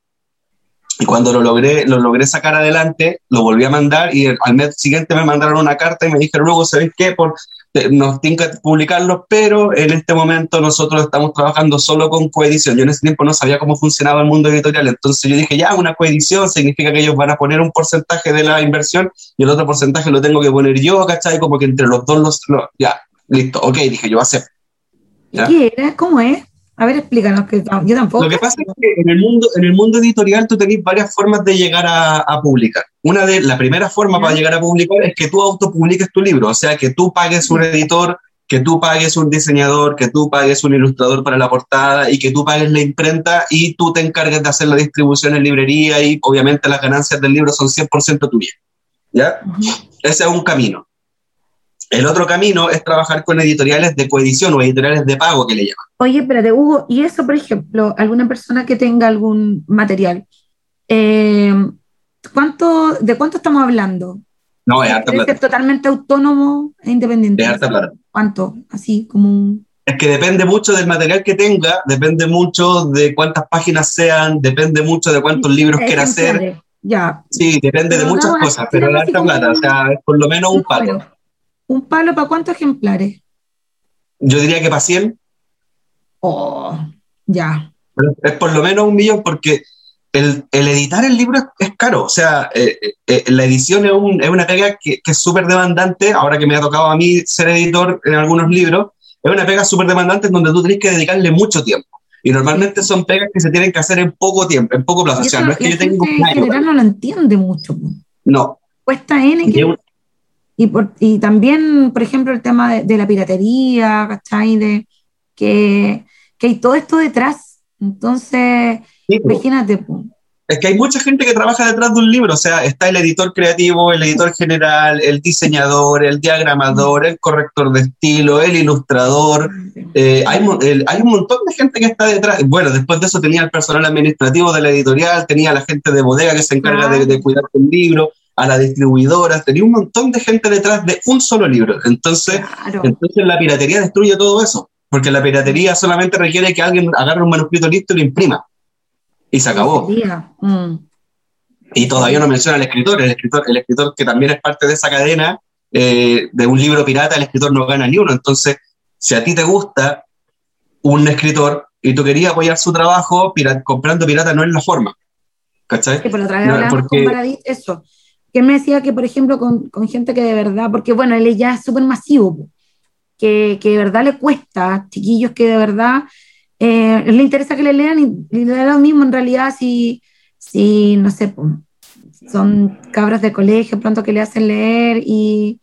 y cuando lo logré, lo logré sacar adelante, lo volví a mandar y al mes siguiente me mandaron una carta y me dijeron, luego, ¿sabéis qué? Por, te- nos tienen que publicarlo, pero en este momento nosotros estamos trabajando solo con coedición. Yo en ese tiempo no sabía cómo funcionaba el mundo editorial, entonces yo dije, ya, una coedición significa que ellos van a poner un porcentaje de la inversión y el otro porcentaje lo tengo que poner yo, ¿cachai? Como que entre los dos los... los- ya, listo, ok, dije yo, acepto. ¿Ya? ¿Qué era? ¿Cómo es? A ver, explícanos, que yo tampoco. Lo que pasa es que en el mundo, en el mundo editorial tú tenés varias formas de llegar a, a publicar. Una de la primera forma Ya. para llegar a publicar es que tú autopubliques tu libro, o sea, que tú pagues un editor, que tú pagues un diseñador, que tú pagues un ilustrador para la portada y que tú pagues la imprenta y tú te encargues de hacer la distribución en librería y obviamente las ganancias del libro son 100% tuyas. ¿Ya? Ujú. Ese es un camino. El otro camino es trabajar con editoriales de coedición o editoriales de pago que le llaman. Oye, espérate, Hugo, y eso, por ejemplo, alguna persona que tenga algún material, eh, ¿cuánto, ¿de cuánto estamos hablando? No, es harta ¿Debe plata. ser totalmente autónomo e independiente? Es harta plata. ¿Cuánto? Así como un... Es que depende mucho del material que tenga, depende mucho de cuántas páginas sean, depende mucho de cuántos libros quiera hacer. Ya. Sí, depende de muchas no, cosas, pero es harta plata, un- o sea, es por lo menos un número. ¿Un palo para cuántos ejemplares? Yo diría que para 100, Oh, ya. es por lo menos un millón porque el, el editar el libro es, es caro, o sea, eh, eh, la edición es, un- es una pega que, que es súper demandante, ahora que me ha tocado a mí ser editor en algunos libros, es una pega súper demandante en donde tú tienes que dedicarle mucho tiempo. Y normalmente son pegas que se tienen que hacer en poco tiempo, en poco plazo. O sea, no es que yo un en general no lo entiende mucho. No. Cuesta N que- Y, por- y también, por ejemplo, el tema de, de la piratería, ¿cachai? De que, que hay todo esto detrás. Entonces, sí, po. imagínate. Es que hay mucha gente que trabaja detrás de un libro, o sea, está el editor creativo, el editor general, el diseñador, el diagramador, el corrector de estilo, el ilustrador. eh, hay, el- hay un montón de gente que está detrás. Bueno, después de eso tenía el personal administrativo de la editorial, tenía la gente de bodega que se encarga de, de cuidar el libro. A las distribuidoras, tenía un montón de gente detrás de un solo libro. Entonces, Claro. entonces la piratería destruye todo eso, porque la piratería solamente requiere que alguien agarre un manuscrito listo y lo imprima. Y se acabó. Mm, Y todavía no menciona al escritor, el escritor, el escritor que también es parte de esa cadena eh, de un libro pirata, el escritor no gana ni uno. Entonces, si a ti te gusta un escritor y tú querías apoyar su trabajo, comprando pirata no es la forma. ¿Cachai? que por otra vez No, porque- eso. Que él me decía que, por ejemplo, con, con gente que de verdad, porque bueno, él ya es súper masivo, que, que de verdad le cuesta, chiquillos que de verdad eh, le interesa que le lean y, y le da lo mismo en realidad si, si no sé, po, son cabras de colegio pronto que le hacen leer y,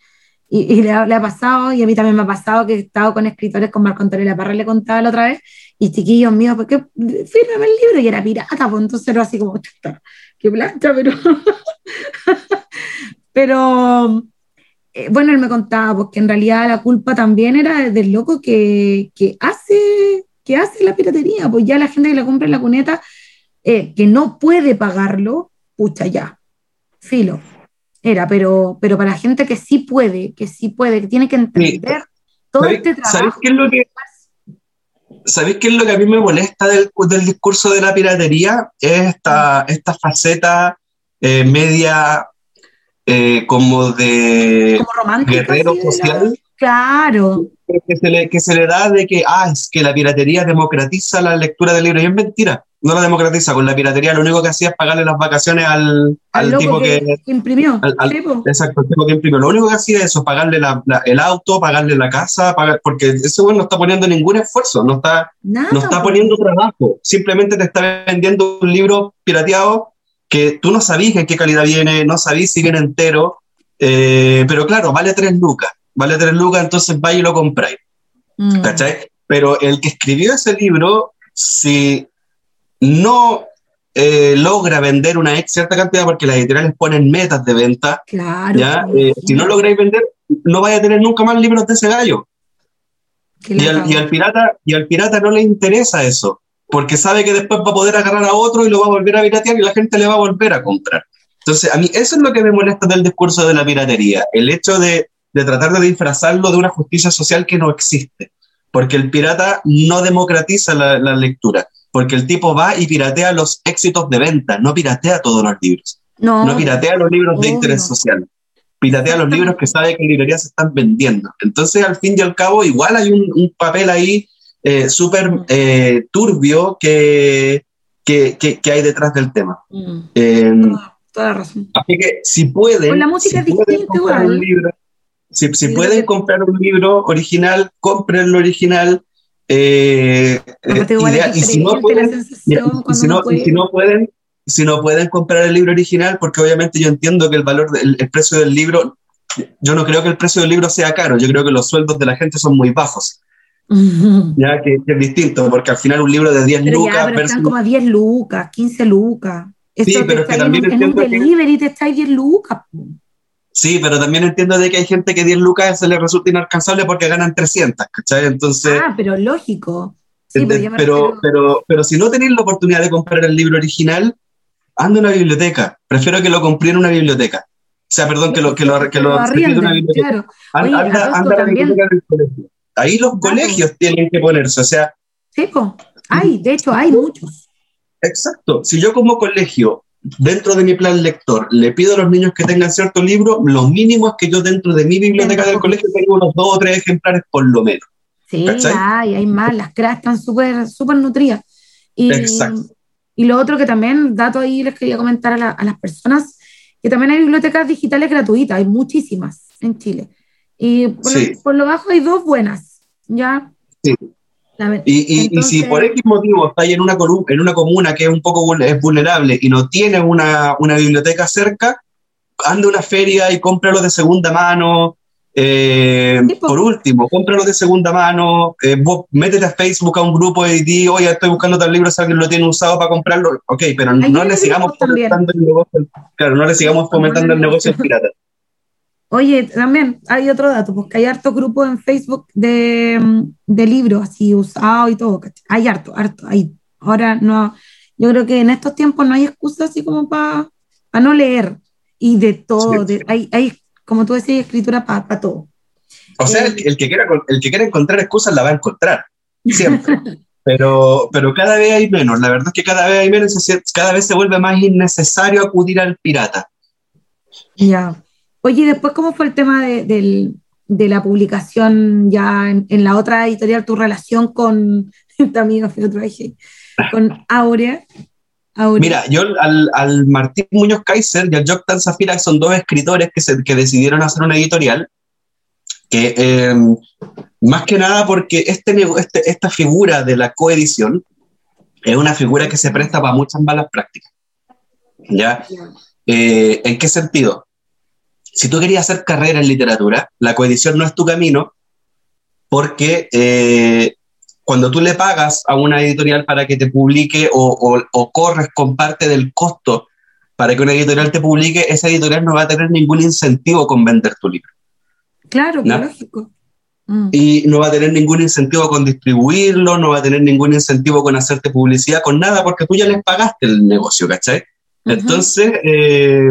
y, le, ha, pasado, y a mí también me ha pasado que he estado con escritores con Marco Antonio La Parra, le contaba la otra vez, y chiquillos míos, porque fírmame el libro y era pirata, pues entonces era así como, qué plancha, pero. pero. eh, bueno, él me contaba pues, que en realidad la culpa también era del loco que, que hace, que hace la piratería. Pues ya la gente que la compra en la cuneta, eh, que no puede pagarlo, pucha, ya, filo. Era, pero, pero para gente que sí puede, que sí puede, que tiene que entender todo ¿Sabéis- este ¿Sabéis trabajo. qué es lo que, ¿Sabéis qué es lo que a mí me molesta del, del discurso de la piratería? Es esta, esta faceta eh, media eh, como de Como guerrero social Claro, que se, le, que se le da de que, ah, es que la piratería democratiza la lectura del libro. Y es mentira, no la democratiza. Con la piratería lo único que hacía es pagarle las vacaciones al, al al tipo que, imprimió. al- al-. Exacto, el tipo que imprimió. Lo único que hacía es eso, pagarle la- la- el auto, pagarle la casa, pagar, porque ese güey no está poniendo ningún esfuerzo, no está, Nada, no está po. poniendo trabajo. Simplemente te está vendiendo un libro pirateado que tú no sabís en qué calidad viene, no sabís si viene entero, eh, pero claro, vale tres lucas. Vale tres lucas, entonces vais y lo compráis. Mm. ¿cachai? Pero el que escribió ese libro, si no eh, logra vender una ex cierta cantidad, porque las editoriales ponen metas de venta, Claro. ¿ya? Eh, si no lográis vender, no vais a tener nunca más libros de ese gallo. Y al, y al pirata, y al pirata no le interesa eso, porque sabe que después va a poder agarrar a otro y lo va a volver a piratear y la gente le va a volver a comprar. Entonces, a mí eso es lo que me molesta del discurso de la piratería, el hecho de, de tratar de disfrazarlo de una justicia social que no existe, porque el pirata no democratiza la, la lectura, porque el tipo va y piratea los éxitos de venta, no piratea todos los libros, no, no piratea los libros de interés social, piratea los libros que sabe que librerías se están vendiendo. Entonces, al fin y al cabo, igual hay un, un papel ahí eh, súper eh, turbio que, que, que- que hay detrás del tema. Mm, Eh, toda, razón. así que si pueden, Con la música si es pueden comprar un libro, si, si pueden comprar un libro original, compren lo original. eh, eh, idea- y si no pueden, y si no, y si no pueden, si no pueden comprar el libro original, porque obviamente yo entiendo que el valor, del, el precio del libro, yo no creo que el precio del libro sea caro, yo creo que los sueldos de la gente son muy bajos, ya que, que es distinto, porque al final un libro de 10 Pero lucas ya, pero versus- están como a 10 lucas, 15 lucas. Eso Sí, pero es que también en, en un entiendo que- delivery te está ahí 10 lucas. Sí, pero también entiendo de que hay gente que 10 lucas se le resulta inalcanzable porque ganan 300, ¿cachai? Entonces, Ah, pero lógico. Sí, pero, pero, refiero- pero, pero si no tenéis la oportunidad de comprar el libro original, anda a una biblioteca. Prefiero que lo compré en una biblioteca. O sea, perdón, que lo, que lo, que lo arrienden, una biblioteca. claro. Anda, Oye, a anda, todo anda esto a la biblioteca del colegio. Ahí los colegios tienen que ponerse, o sea, Sí. Hay, de hecho, hay muchos. exacto. Si yo como colegio, dentro de mi plan lector, le pido a los niños que tengan cierto libro, lo mínimo es que yo dentro de mi biblioteca del colegio tenga unos dos o tres ejemplares por lo menos. Sí, ¿Cachai? hay, hay más. Las cras están súper súper nutridas. Y, Exacto. y lo otro que también, dato ahí, les quería comentar a, la- a las personas, que también hay bibliotecas digitales gratuitas, hay muchísimas en Chile. Y por, Sí. lo, por lo bajo hay dos buenas, ¿ya? Sí. Y, y- y si por X motivo está ahí en una, en una comuna que es un poco es vulnerable y no tiene una, una biblioteca cerca, anda a una feria y cómpralo de segunda mano. Eh, por último, cómpralo de segunda mano. eh, vos métete a Facebook a un grupo y di, oye, estoy buscando tal libro, si alguien lo tiene usado para comprarlo. Ok, pero no le sigamos fomentando el negocio. Claro, no le sigamos fomentando el negocio pirata. Oye, también hay otro dato, porque hay hartos grupos en Facebook de, mm, de libros así usados y todo. ¿cachai? Hay harto, harto. Hay. Ahora no, yo creo que en estos tiempos no hay excusa así como para no leer. y de todo. de- hay, hay, como tú decías, escritura para todo. O sea, el, el que quiera, el que quiera encontrar excusas la va a encontrar, siempre. pero, pero cada vez hay menos. La verdad es que cada vez hay menos, cada vez se vuelve más innecesario acudir al pirata. Ya. Oye, después, ¿cómo fue el tema de, de la publicación ya en, en la otra editorial, tu relación con tu eje, con Aurea? Aurea. Mira, yo al, al Martín Muñoz Kaiser y al Joktan Zafira, son dos escritores que, se, que decidieron hacer una editorial, que eh, más que nada porque este, este- esta figura de la coedición es una figura que se presta para muchas malas prácticas. ¿Ya? Eh, ¿En qué sentido? Si tú querías hacer carrera en literatura, la coedición no es tu camino, porque eh, cuando tú le pagas a una editorial para que te publique o, o- o corres con parte del costo para que una editorial te publique, esa editorial no va a tener ningún incentivo con vender tu libro. Claro, ¿no? lógico. Mm. Y no va a tener ningún incentivo con distribuirlo, no va a tener ningún incentivo con hacerte publicidad, con nada, porque tú ya les pagaste el negocio, ¿cachai? Entonces, eh,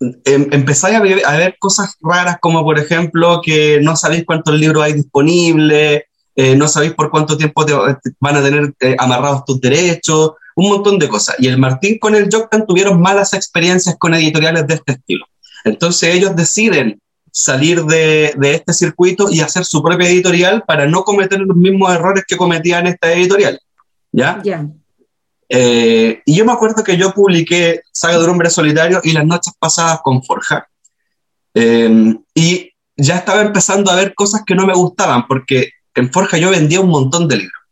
em- empezáis a ver, a ver cosas raras como, por ejemplo, que no sabéis cuántos libros hay disponibles, eh, no sabéis por cuánto tiempo te, te van a tener eh, amarrados tus derechos, un montón de cosas. Y el Martín con el Joktan tuvieron malas experiencias con editoriales de este estilo. Entonces ellos deciden salir de, de este circuito y hacer su propia editorial para no cometer los mismos errores que cometían esta editorial. ¿Ya? Ya. Eh, y yo me acuerdo que yo publiqué Saga de un hombre solitario y las noches pasadas con Forja. Eh, y ya estaba empezando a ver cosas que no me gustaban, porque en Forja yo vendía un montón de libros.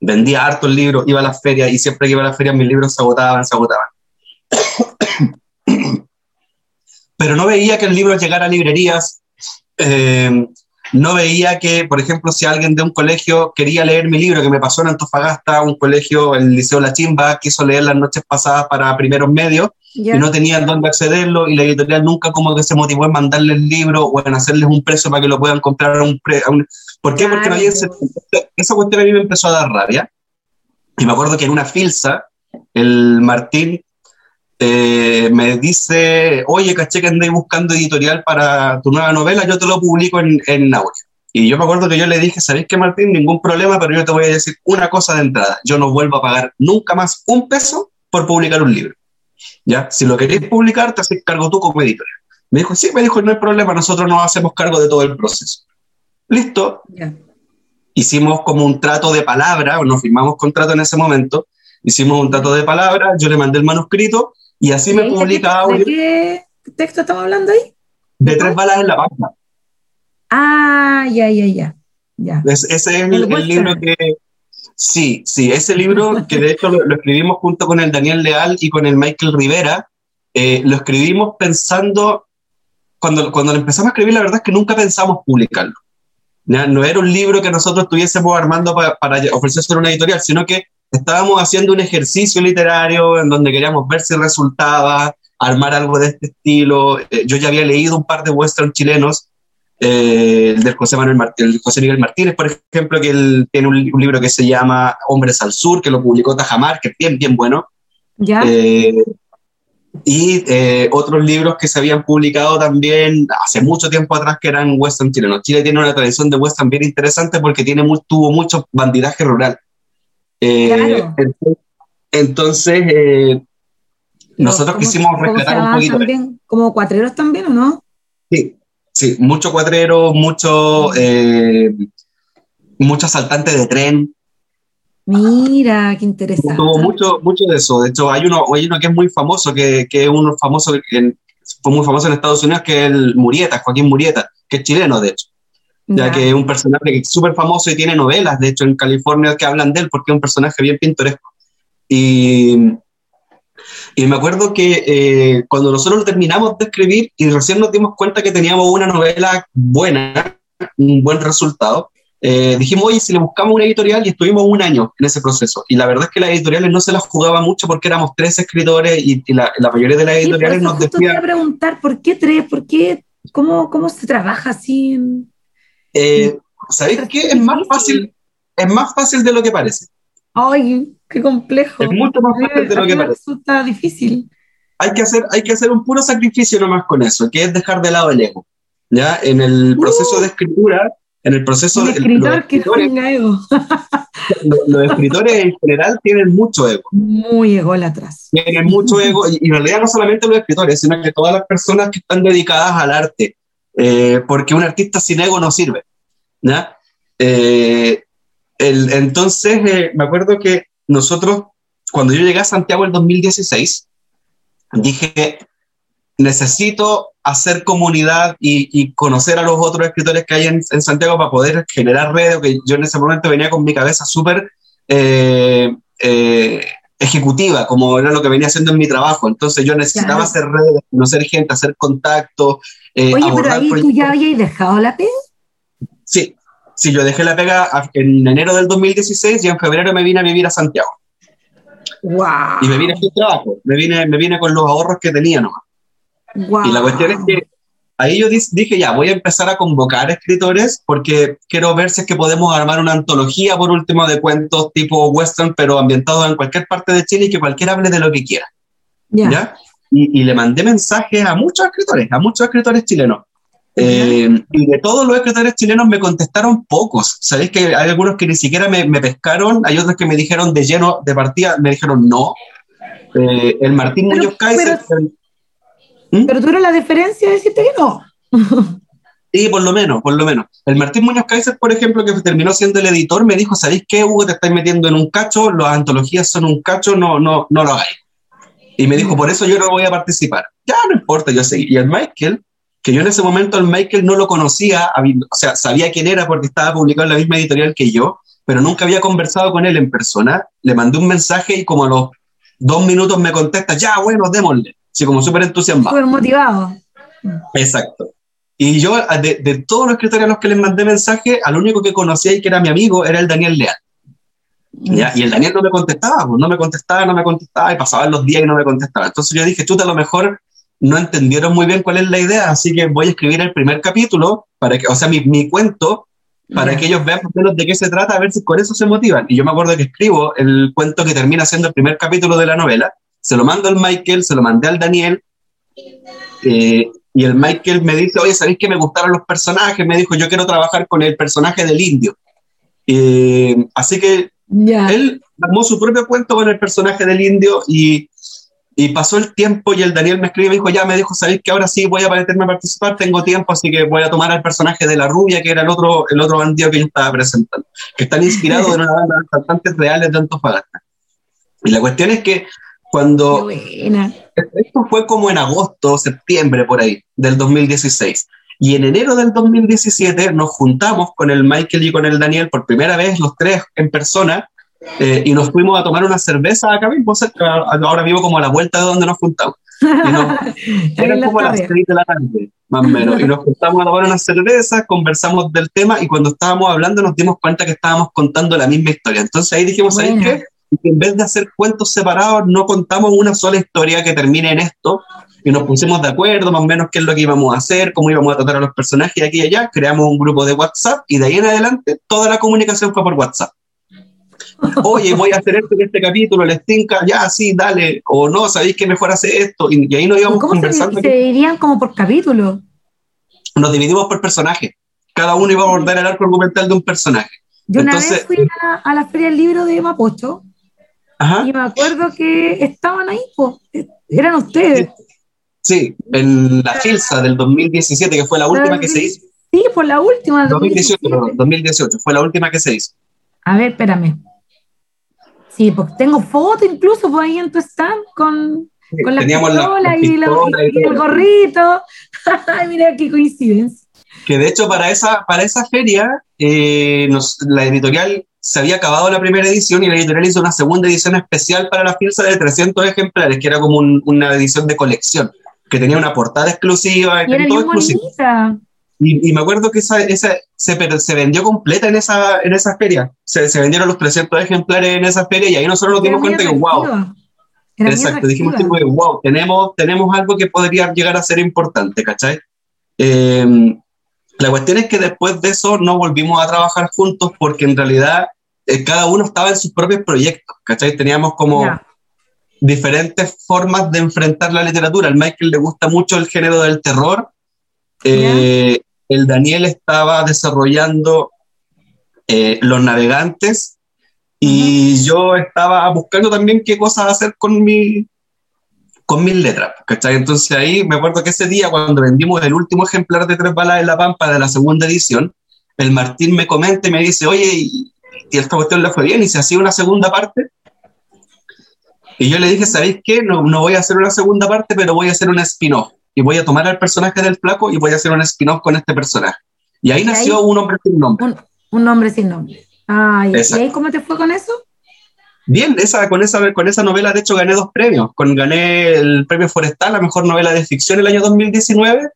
Vendía hartos libros, iba a las ferias y siempre que iba a las ferias mis libros se agotaban, se agotaban. Pero no veía que el libro llegara a librerías. eh, no veía que, por ejemplo, si alguien de un colegio quería leer mi libro, que me pasó en Antofagasta, un colegio, el Liceo La Chimba, quiso leer las noches pasadas para primeros medios Ya. y no tenían dónde accederlo y la editorial nunca como que se motivó en mandarles el libro o en hacerles un precio para que lo puedan comprar a un precio. ¿Por qué? Porque no había incentivo. Esa cuestión a mí me empezó a dar rabia. Y me acuerdo que en una filsa, el Martín eh, me dice, oye, caché que andáis buscando editorial para tu nueva novela, yo te lo publico en, en audio. Y yo me acuerdo que yo le dije, ¿sabéis qué, Martín? Ningún problema, pero yo te voy a decir una cosa de entrada. Yo no vuelvo a pagar nunca más un peso por publicar un libro. ¿Ya? Si lo queréis publicar, te haces cargo tú como editorial. Me dijo, sí, me dijo, no hay problema, nosotros nos hacemos cargo de todo el proceso. Listo, Ya. hicimos como un trato de palabra, o no firmamos contrato en ese momento, hicimos un trato de palabra, yo le mandé el manuscrito y así me ¿De qué- publica ¿De audio qué texto estamos hablando ahí? de tres balas en la página. Ah, ya, ya, ya. Ya. Es- ese es el, El el western. libro que... Sí, sí, ese libro que de hecho lo, lo escribimos junto con el Daniel Leal y con el Michael Rivera, eh, lo escribimos pensando, cuando, cuando lo empezamos a escribir, la verdad es que nunca pensamos publicarlo. No era un libro que nosotros estuviésemos armando pa- para ofrecerse a una editorial, sino que estábamos haciendo un ejercicio literario en donde queríamos ver si resultaba, armar algo de este estilo. Eh, yo ya había leído un par de western chilenos, eh, el del José, Manuel Mart- el José Miguel Martínez, por ejemplo, que él tiene un, un libro que se llama Hombres al Sur, que lo publicó Tajamar, que es bien, bien bueno. Ya. Eh, y eh, otros libros que se habían publicado también hace mucho tiempo atrás que eran western chilenos. Chile tiene una tradición de western bien interesante porque tiene tuvo mucho bandidaje rural. Eh, Claro. ent- Entonces, eh, nosotros ¿Cómo- quisimos rescatar un poquito. también? ¿Como cuatreros también o no? Sí, sí, mucho cuatrero, mucho, eh, mucho asaltante de tren. Mira, qué interesante. Tuvo mucho, mucho de eso. De hecho, hay uno, hay uno que es muy famoso, que, que es uno famoso, que fue muy famoso en Estados Unidos, que es el Murieta, Joaquín Murieta, que es chileno, de hecho. Ya Ya. que es un personaje que es súper famoso y tiene novelas, de hecho, en California que hablan de él, porque es un personaje bien pintoresco. Y, y me acuerdo que eh, cuando nosotros lo terminamos de escribir y recién nos dimos cuenta que teníamos una novela buena, un buen resultado, eh, dijimos, oye, si le buscamos una editorial y estuvimos un año en ese proceso. Y la verdad es que las editoriales no se las jugaba mucho porque éramos tres escritores y, y la, la mayoría de las Sí, editoriales eso nos justo te iba a decían, preguntar, ¿por qué tres? ¿Por qué? ¿Cómo, cómo se trabaja así? en- eh, ¿sabéis qué? Es más fácil, es más fácil de lo que parece. Ay, qué complejo. Es mucho más fácil de lo que parece. resulta difícil. hay que hacer, hay que hacer un puro sacrificio nomás con eso, que es dejar de lado el ego. ¿ya? En el proceso de escritura, en el proceso de escritor que tenga ego. los, los escritores en general tienen mucho ego. Muy ególatras. tienen mucho ego, y y en realidad no solamente los escritores, sino que todas las personas que están dedicadas al arte, eh, porque un artista sin ego no sirve. ¿ya? Eh, entonces, eh, me acuerdo que nosotros, cuando yo llegué a Santiago en 2016, dije, necesito hacer comunidad y, conocer a los otros escritores que hay en, Santiago para poder generar redes, que yo en ese momento venía con mi cabeza súper ejecutiva, como era lo que venía haciendo en mi trabajo. Entonces yo necesitaba Claro. hacer redes, conocer gente, hacer contacto. eh, Oye, pero ahí tú ya habías dejado la pega. Sí, sí, yo dejé la pega en enero del 2016 y en febrero me vine a vivir a Santiago. ¡Wow! Y me vine sin trabajo, me vine, me vine con los ahorros que tenía nomás. Wow. Y la cuestión es que ahí yo dije, ya, voy a empezar a convocar escritores porque quiero ver si es que podemos armar una antología, por último, de cuentos tipo western, pero ambientados en cualquier parte de Chile y que cualquiera hable de lo que quiera. Ya. ¿ya? Y, y le mandé mensajes a muchos escritores, a muchos escritores chilenos. Eh, y de todos los escritores chilenos me contestaron pocos. Sabéis que hay algunos que ni siquiera me, me pescaron, hay otros que me dijeron de lleno, de partida, me dijeron no. Eh, el Martín Pero- Muñoz Kaiser, el- Pero tú eres la diferencia de decirte que no. Sí, por lo menos, por lo menos. El Martín Muñoz Kaiser, por ejemplo, que terminó siendo el editor, me dijo, ¿sabéis qué, Hugo? Te estáis metiendo en un cacho, las antologías son un cacho, no, no, no lo hagáis. Y me dijo, por eso yo no voy a participar. Ya, no importa, yo seguí. Y el Michael, que yo en ese momento el Michael no lo conocía, o sea, sabía quién era porque estaba publicado en la misma editorial que yo, pero nunca había conversado con él en persona. Le mandé un mensaje y como a los dos minutos me contesta, ya, bueno, démosle. Así como súper entusiasmado. Súper motivado. Exacto. Y yo, de, de todos los escritores a los que les mandé mensaje, al único que conocía y que era mi amigo era el Daniel Leal. ¿ya? Y el Daniel no me contestaba, pues, no me contestaba, no me contestaba, y pasaban los días y no me contestaba. Entonces yo dije, chuta, a lo mejor no entendieron muy bien cuál es la idea, así que voy a escribir el primer capítulo, para que, o sea, mi, mi cuento, para Ya. que ellos vean de qué se trata, a ver si con eso se motivan. Y yo me acuerdo que escribo el cuento que termina siendo el primer capítulo de la novela, se lo mando al Michael, se lo mandé al Daniel, eh, y el Michael me dice, oye, ¿sabéis que me gustaron los personajes? Me dijo, yo quiero trabajar con el personaje del indio. Eh, así que Ya. él armó su propio cuento con el personaje del indio y, y pasó el tiempo y el Daniel me escribió y me dijo, ya me dijo, sabéis que ahora sí voy a meterme a participar, tengo tiempo, así que voy a tomar al personaje de la rubia, que era el otro, el otro bandido que yo estaba presentando, que están inspirados en una banda de cantantes reales de Antofagasta. Y la cuestión es que cuando esto fue como en agosto, septiembre por ahí, del 2016. Y en enero del 2017 nos juntamos con el Michael y con el Daniel por primera vez, los tres en persona, eh, y nos fuimos a tomar una cerveza acá mismo, cerca, ahora vivo como a la vuelta de donde nos juntamos. Y nos, eran como las tarde. 6 de la tarde, más o menos. Y nos juntamos a tomar una cerveza, conversamos del tema y cuando estábamos hablando nos dimos cuenta que estábamos contando la misma historia. Entonces ahí dijimos, ¿sabes Buena. qué? Y en vez de hacer cuentos separados, no contamos una sola historia que termine en esto y nos pusimos de acuerdo más o menos qué es lo que íbamos a hacer, cómo íbamos a tratar a los personajes aquí y allá. Creamos un grupo de WhatsApp y de ahí en adelante toda la comunicación fue por WhatsApp. Oye, voy a hacer esto en este capítulo, les tinca, ya, sí, dale, o no, sabéis que mejor hacer esto, y, y ahí nos íbamos ¿Cómo conversando. se dirían como por capítulo? Nos dividimos por personaje. Cada uno iba a abordar el arco argumental de un personaje. Yo una Entonces- vez fui a, a la Feria del Libro de Mapocho Ajá. y me acuerdo que estaban ahí, po. eran ustedes. Sí, en la Filsa del 2017, que fue la última que se hizo. Sí, por la última. del 2018, 2017. perdón, 2018, fue la última que se hizo. A ver, espérame. Sí, porque tengo fotos incluso por ahí en tu stand con, con la pistola y, la- pistolas y y el gorrito. Ay, Mira qué coincidencia. Que de hecho para esa, para esa feria, eh, nos- la editorial se había acabado la primera edición y la editorial hizo una segunda edición especial para la Filsa de 300 ejemplares, que era como un- una edición de colección, que tenía una portada exclusiva y, era todo exclusivo. Y, y me acuerdo que esa, esa se, se vendió completa en esa, en esa feria. Se, se vendieron los 300 ejemplares en esa feria y ahí nosotros nos dimos cuenta que, wow. Era exacto, dijimos tipo, wow, tenemos, tenemos algo que podría llegar a ser importante, ¿cachai? Eh, la cuestión es que después de eso no volvimos a trabajar juntos porque en realidad eh, cada uno estaba en sus propios proyectos, ¿cachai? Teníamos como... Diferentes formas de enfrentar la literatura. Al Michael le gusta mucho el género del terror. Eh, el Daniel estaba desarrollando eh, Los Navegantes y yo estaba buscando también qué cosas hacer con mi con mis letras, ¿cachai? Entonces ahí me acuerdo que ese día cuando vendimos el último ejemplar de Tres Balas en la Pampa de la segunda edición, el Martín me comenta y me dice, oye, y, y esta cuestión le fue bien y se hacía una segunda parte. Y yo le dije, ¿sabéis qué? No, no voy a hacer una segunda parte, pero voy a hacer un spin-off. Y voy a tomar al personaje del flaco y voy a hacer un spin-off con este personaje. Y ahí Y nació ahí- un hombre sin nombre. Un, un nombre sin nombre. Ay, ¿y Exacto. ahí cómo te fue con eso? Bien, esa, con, esa, con esa novela de hecho gané dos premios. Con, gané el premio Forestal, la mejor novela de ficción el año 2019,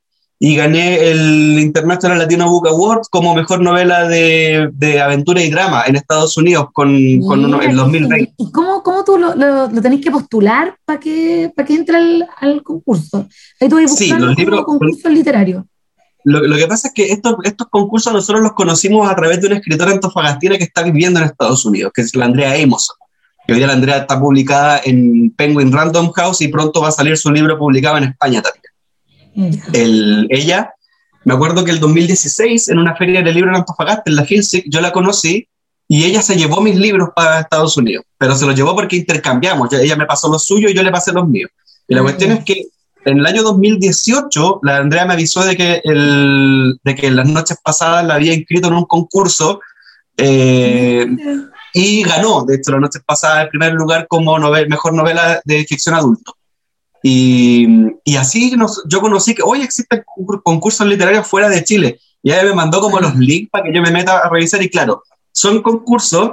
y gané el International Latino Book Award como mejor novela de, de aventura y drama en Estados Unidos con, con uno, en qué 2020. genial. ¿Y cómo, cómo tú lo, lo, lo tenés que postular para que, para que entre al, al concurso? Ahí tú vas Sí, los libros- concursos literarios. Lo, lo que pasa es que estos, estos concursos nosotros los conocimos a través de una escritora antofagastina que está viviendo en Estados Unidos, que es la Andrea Amos. Que hoy día la Andrea está publicada en Penguin Random House y pronto va a salir su libro publicado en España también. El, ella, me acuerdo que el 2016, en una feria de libros en Antofagasta, en la Filsic, yo la conocí y ella se llevó mis libros para Estados Unidos, pero se los llevó porque intercambiamos. Ella me pasó los suyos y yo le pasé los míos. Y la Ah, cuestión es que en el año 2018, la Andrea me avisó de que, el, de que las noches pasadas la había inscrito en un concurso eh, y ganó, de hecho, las noches pasadas, el primer lugar como novel- mejor novela de ficción adulto. Y, y así nos- yo conocí que hoy existen concur- concursos literarios fuera de Chile. Y ella me mandó como los links para que yo me meta a revisar. Y claro, son concursos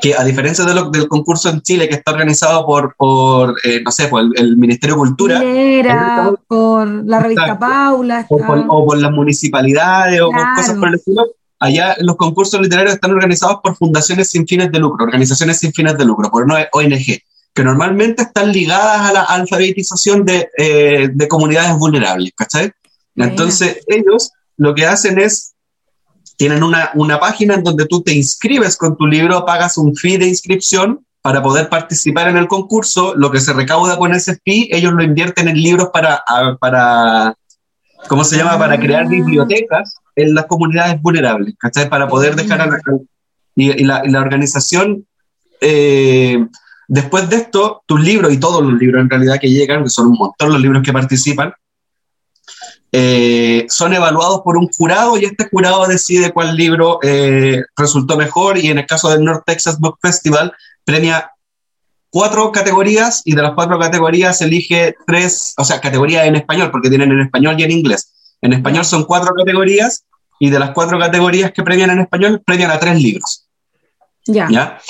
que, a diferencia de lo- del concurso en Chile, que está organizado por, por eh, no sé, por el, el Ministerio de Cultura, Era por la revista. Paula. o por, o por las municipalidades o por cosas por el estilo, allá los concursos literarios están organizados por fundaciones sin fines de lucro, organizaciones sin fines de lucro, por una ONG, que normalmente están ligadas a la alfabetización de, eh, de comunidades vulnerables, ¿cachai? Entonces ellos lo que hacen es, tienen una, una página en donde tú te inscribes con tu libro, pagas un fee de inscripción para poder participar en el concurso, lo que se recauda con ese fee, ellos lo invierten en libros para, para ¿cómo se llama? Para crear Ah. bibliotecas en las comunidades vulnerables, ¿cachai? Para poder dejar a la... Y, y la, y la organización, eh, después de esto, tus libros y todos los libros en realidad que llegan, que son un montón los libros que participan, eh, son evaluados por un jurado y este jurado decide cuál libro eh, resultó mejor y en el caso del North Texas Book Festival premia cuatro categorías y de las cuatro categorías elige tres, o sea, categorías en español, porque tienen en español y en inglés. En español son cuatro categorías y de las cuatro categorías que premian en español, premian a tres libros. Ya. ¿ya?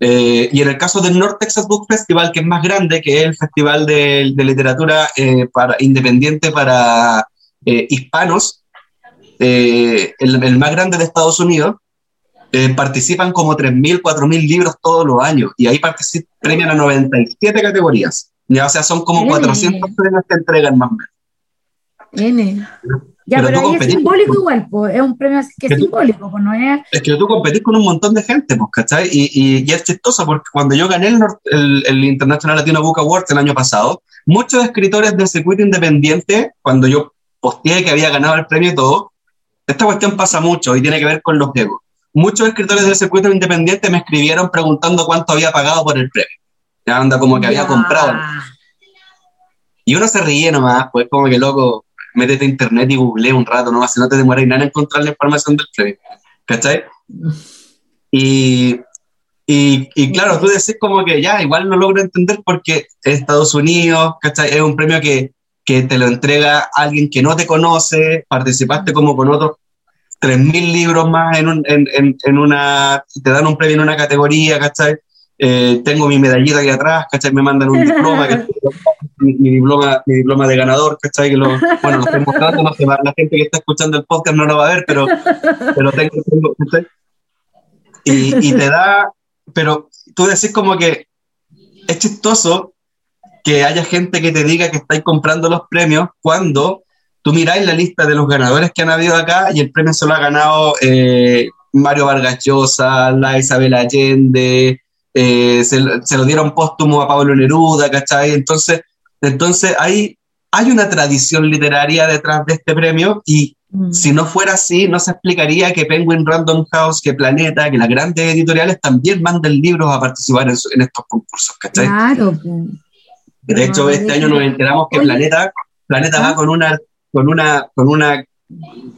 Eh, y en el caso del North Texas Book Festival, que es más grande, que es el festival de, de literatura eh, para, independiente para eh, hispanos, eh, el, el más grande de Estados Unidos, eh, participan como 3.000, 4.000 libros todos los años y ahí premian a 97 categorías. ¿ya? O sea, son como Bien. 400 premios que entregan más o menos. N. Ya, Pero pero, ahí es simbólico igual, pues, es un premio así que es Que tú- simbólico, pues no es. Es que tú competís con un montón de gente, pues, ¿cachai? Y, y, y es chistoso porque cuando yo gané el, el, el International Latino Book Award el año pasado, muchos escritores del circuito independiente, cuando yo posteé que había ganado el premio y todo, esta cuestión pasa mucho y tiene que ver con los egos. Muchos escritores del circuito independiente me escribieron preguntando cuánto había pagado por el premio. Ya anda como que había comprado. Y uno se ríe nomás, pues como que loco, métete a internet y google un rato, nomás, si no te demoras nada en encontrar la información del premio. ¿Cachai? Y, y, y claro, tú decís como que ya, igual no logro entender porque es Estados Unidos, ¿cachai? Es un premio que, que te lo entrega alguien que no te conoce, participaste como con otros 3.000 libros más en, un, en, en, en una, te dan un premio en una categoría, ¿cachai? Eh, tengo mi medallita aquí atrás, ¿cachai? Me mandan un diploma, que- mi, mi diploma, mi diploma de ganador, ¿cachai? Que lo, bueno, lo estoy mostrando, no sé, la gente que está escuchando el podcast no lo va a ver, pero, pero tengo, tengo, ¿cachai? Y, y te da, pero tú decís como que es chistoso que haya gente que te diga que estáis comprando los premios cuando tú miráis la lista de los ganadores que han habido acá y el premio se lo ha ganado eh, Mario Vargas Llosa, la Isabel Allende, eh, se, se lo dieron póstumo a Pablo Neruda, ¿cachai? Entonces, entonces hay, hay una tradición literaria detrás de este premio y Mm. si no fuera así, no se explicaría que Penguin Random House, que Planeta, que las grandes editoriales también manden libros a participar en, estos concursos, ¿cachai? Claro. De hecho, No, este año nos enteramos que Oye. Planeta, Planeta ¿Ah? va con una, con una, con una,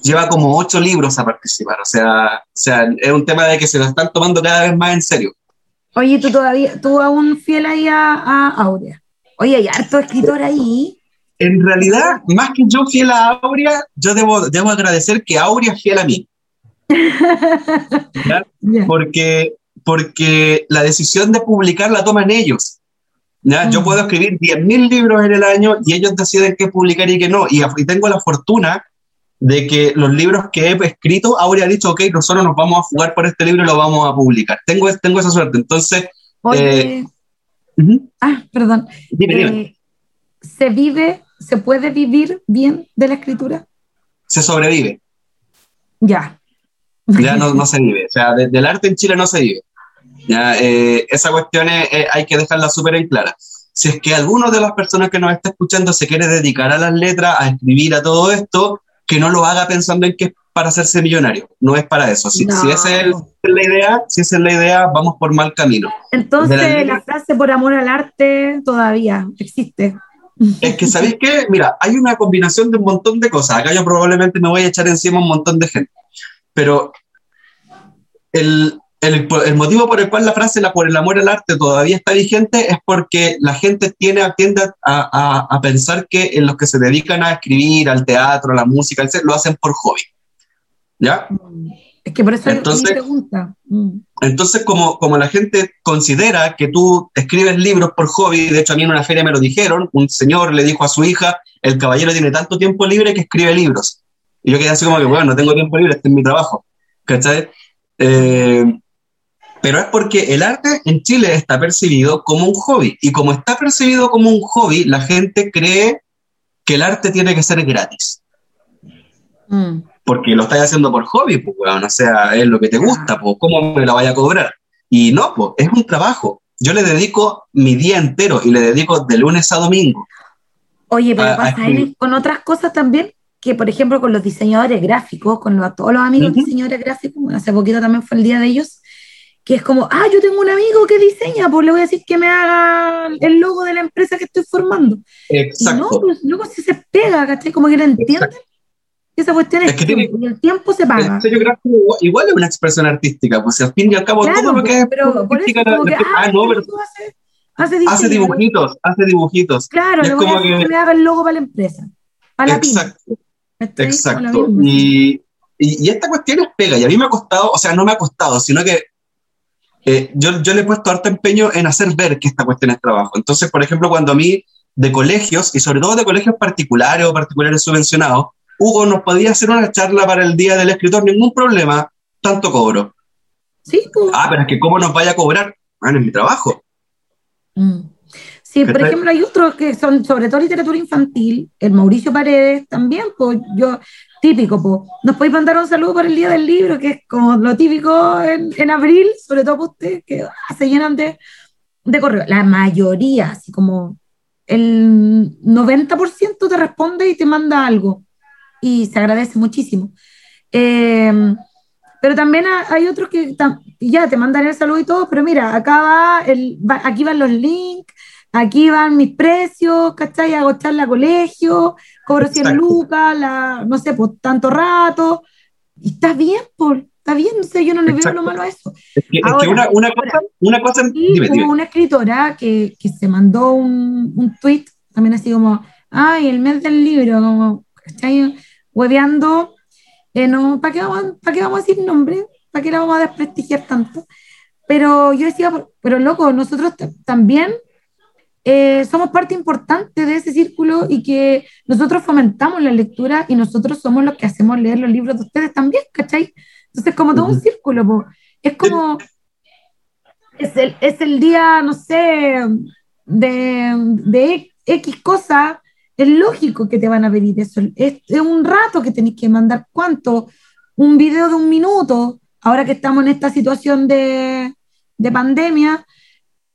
lleva como ocho libros a participar. O sea, o sea, es un tema de que se lo están tomando cada vez más en serio. Oye, tú todavía, tú aún fiel ahí a, a Aurea. Oye, hay harto escritor ahí. En realidad, más que yo fiel a Aurea, yo debo, debo agradecer que Aurea es fiel a mí. Porque, porque la decisión de publicar la toman ellos. ¿ya? Yo puedo escribir 10.000 libros en el año y ellos deciden qué publicar y qué no. Y, y tengo la fortuna de que los libros que he escrito, Aurea ha dicho, ok, nosotros nos vamos a jugar por este libro y lo vamos a publicar. Tengo, tengo esa suerte. Entonces, Oye, ujú, ah, perdón. dime, dime. Eh, ¿Se vive, se puede vivir bien de la escritura? se sobrevive. Ya. ya no, no se vive. O sea, de- del arte en Chile no se vive. Ya, eh, esa cuestión es- eh, hay que dejarla súper en clara. Si es que alguno de las personas que nos está escuchando se quiere dedicar a las letras, a escribir, a todo esto, que no lo haga pensando en que es para hacerse millonario. No es para eso. Si, No. si esa es, el- la idea, si esa es la idea, vamos por mal camino. Entonces, la frase por amor al arte todavía existe. Es que, ¿sabéis qué? Mira, hay una combinación de un montón de cosas. Acá yo probablemente me voy a echar encima un montón de gente. Pero el, el, el motivo por el cual la frase la por el amor al arte todavía está vigente es porque la gente tiene, tiende a, a- a pensar que en los que se dedican a escribir, al teatro, a la música, lo hacen por hobby. ¿Ya? Es que por eso es Entonces- mi pregunta. Mm. Entonces, como, como la gente considera que tú escribes libros por hobby, de hecho a mí en una feria me lo dijeron, un señor le dijo a su hija, el caballero tiene tanto tiempo libre que escribe libros. Y yo quedé así como que, bueno, no tengo tiempo libre, este es mi trabajo. ¿Cachai? Eh, pero es porque el arte en Chile está percibido como un hobby. Y como está percibido como un hobby, la gente cree que el arte tiene que ser gratis. Mm. Porque lo estás haciendo por hobby, pues, weón. O sea, es lo que te gusta, pues, ¿cómo me la vaya a cobrar? Y no, pues, es un trabajo. Yo le dedico mi día entero y le dedico de lunes a domingo. Oye, pero a- a pasa en- con otras cosas también, que por ejemplo con los diseñadores gráficos, con los- todos los amigos Ujú. diseñadores gráficos, bueno, hace poquito también fue el día de ellos, que es como, ah, yo tengo un amigo que diseña, pues le voy a decir que me haga el logo de la empresa que estoy formando. Y no, Exacto. pues luego si se pega, ¿cachai? Como que no entienden. Esa cuestión es, Es que tiene- tiempo, y el tiempo se paga. El sello gráfico igual- es una expresión artística, pues al fin y al cabo Claro, todo lo que es pero por eso como que, la- ah, ah, no, pero hace, hace diseño, hace dibujitos, hace dibujitos. Claro, le es voy a decir que... que- me haga el logo para la empresa, para la. Exacto. ¿cachai? Exacto. Y, y, y esta cuestión es pega, y a mí me ha costado, o sea, no me ha costado, sino que eh, yo, yo le he puesto harto empeño en hacer ver que esta cuestión es trabajo. Entonces, por ejemplo, cuando a mí de colegios, y sobre todo de colegios particulares o particulares subvencionados, Hugo nos podía hacer una charla para el Día del Escritor, ningún problema, tanto cobro. Sí, pues. Ah, pero es que ¿cómo nos vaya a cobrar? Bueno, es mi trabajo. Mm. Sí, por ejemplo, hay otros que son sobre todo literatura infantil, el Mauricio Paredes también, pues yo, típico, pues, nos podéis mandar un saludo por el Día del Libro, que es como lo típico en, en abril, sobre todo para ustedes, que ah, se llenan de, correo. La mayoría, así como el 90% te responde y te manda algo, y se agradece muchísimo. Eh, pero también ha- hay otros que ya te mandan el saludo y todo, pero mira, acá va el, va- aquí van los links, aquí van mis precios, ¿cachai? Hago charla colegio, cobro 100 Exacto. lucas, la, no sé, por tanto rato. Y está bien, por, está bien, no sé, yo no le veo Exacto. lo malo a eso. Es que, es que Ahora, una, una ahora. cosa, una cosa, dime, dime. una escritora que, que se mandó un, un tweet, también así como, ay, el mes del libro, como, ¿cachai? Hueveando, eh, no, ¿para qué, vamos, ¿para qué vamos a decir nombre? ¿Para qué la vamos a desprestigiar tanto? Pero yo decía, pero loco, nosotros también eh, somos parte importante de ese círculo y que nosotros fomentamos la lectura y nosotros somos los que hacemos leer los libros de ustedes también, ¿cachai? Entonces, como todo un círculo, po. es como, es el, es el día, no sé, de, de X cosa, es lógico que te van a pedir eso. Es, es un rato que tenéis que mandar. ¿Cuánto? Un video de un minuto, ahora que estamos en esta situación de, de pandemia,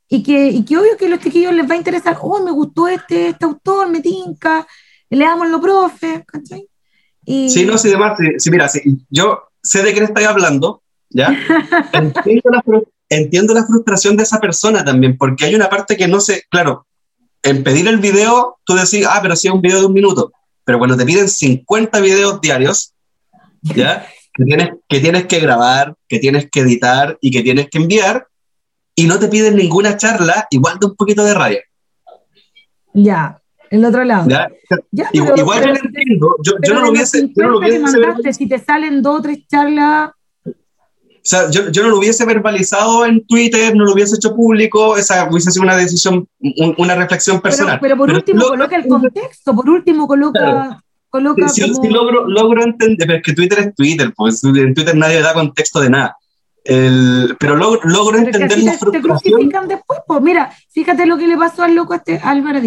y que, y que obvio que a los chiquillos les va a interesar, oh, me gustó este, este autor, me tinca, leamos los profes, ¿cachai? Y, Sí, no, sí, demás, sí, mira, sí, yo sé de qué le estoy hablando, ¿ya? entiendo, la, entiendo la frustración de esa persona también, porque hay una parte que no sé, claro, en pedir el video, tú decís, ah, pero sí es un video de un minuto, pero cuando te piden 50 videos diarios, ¿ya? Que tienes, que tienes que grabar, que tienes que editar y que tienes que enviar, y no te piden ninguna charla, igual da un poquito de rabia, Ya, el otro lado. ¿ya? Ya, Igual, pero- yo lo entiendo, yo, yo no lo hubiese, yo no lo 50 que hubiese mandaste, si te salen dos o tres charlas, O sea, yo, yo no lo hubiese verbalizado en Twitter, no lo hubiese hecho público, esa hubiese sido una decisión, un- una reflexión personal. pero por último coloca el contexto, por último coloca, Claro. coloca Si, como- si logro, logro entender, pero es que Twitter es Twitter, pues en Twitter nadie da contexto de nada. El- pero logro, logro Pero entender la te, te crucifican después. Pues mira, fíjate lo que le pasó al loco este Álvaro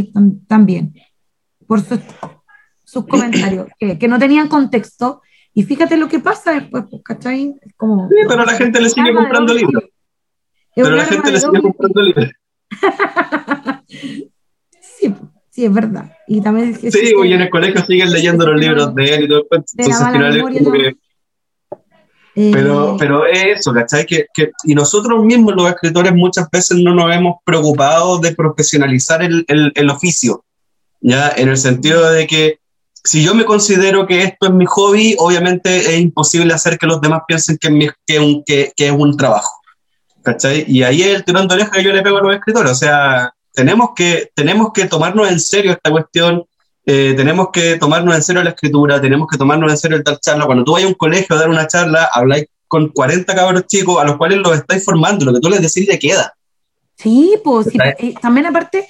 también, por sus, sus comentarios, que, que no tenían contexto. Y fíjate lo que pasa después, pues, ¿cachai? Como, Sí, pero la gente le sigue comprando libros. Pero la gente le sigue comprando libros. Sí, sí, es verdad. Y también es que Sí, y en el colegio siguen leyendo los libros de él y todo el cuento. Entonces, al final es como que Pero, pero es eso, ¿cachai? Que, que- y nosotros mismos, los escritores, muchas veces no nos hemos preocupado de profesionalizar el, el- el oficio, ¿ya? En el sentido de que si yo me considero que esto es mi hobby, obviamente es imposible hacer que los demás piensen que mi- que un- que- que es un trabajo, ¿cachai? Y ahí es el tirón de oreja que yo le pego a los escritores, o sea, tenemos que, tenemos que tomarnos en serio esta cuestión, eh, tenemos que tomarnos en serio la escritura, tenemos que tomarnos en serio el dar charla. Cuando tú vayas a un colegio a dar una charla, habláis con 40 cabros chicos a los cuales los estáis formando, lo que tú les decís le queda. Sí, pues sí, eh, también aparte,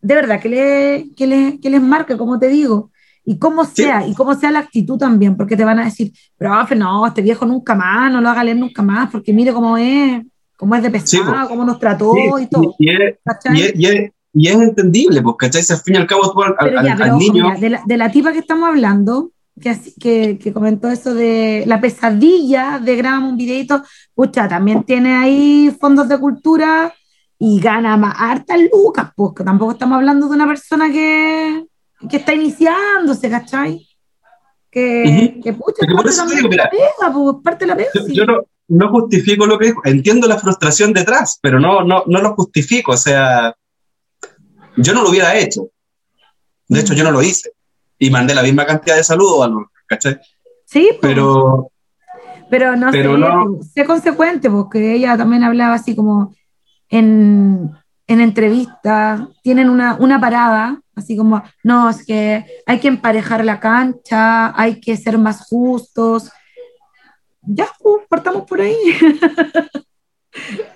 de verdad, que, le, que, le- que les marque, como te digo, y cómo Sí. sea, y cómo sea la actitud también, porque te van a decir, profe, no, este viejo nunca más, no lo haga leer nunca más, porque mire cómo es, cómo es de Sí, pesado, pues. cómo nos trató Sí, y todo. y, y es- y es- entendible, pues, ¿cachai? Si al fin y al cabo tú al, Pero al- ya, pero niño... mira, de, la, de la tipa que estamos hablando, que, que, que comentó eso de la pesadilla de grabamos un videito, pucha, también tiene ahí fondos de cultura y gana más hartas lucas, pues que tampoco estamos hablando de una persona que, que está iniciándose, ¿cachai? Que, Ujú. que pucha, Porque parte digo, mira, pega, pues, parte de la pega, Yo, sí. yo no, no justifico lo que dijo, entiendo la frustración detrás, pero no, no, no lo justifico, o sea, yo no lo hubiera hecho. De hecho, yo no lo hice. Y mandé la misma cantidad de saludos a los, ¿cachai? Sí, pues. Pero, Pero no Pero sé, no- sé consecuente, porque ella también hablaba así como en, en entrevistas, tienen una, una parada, así como, no, es que hay que emparejar la cancha, hay que ser más justos. Ya, pues, partamos por ahí.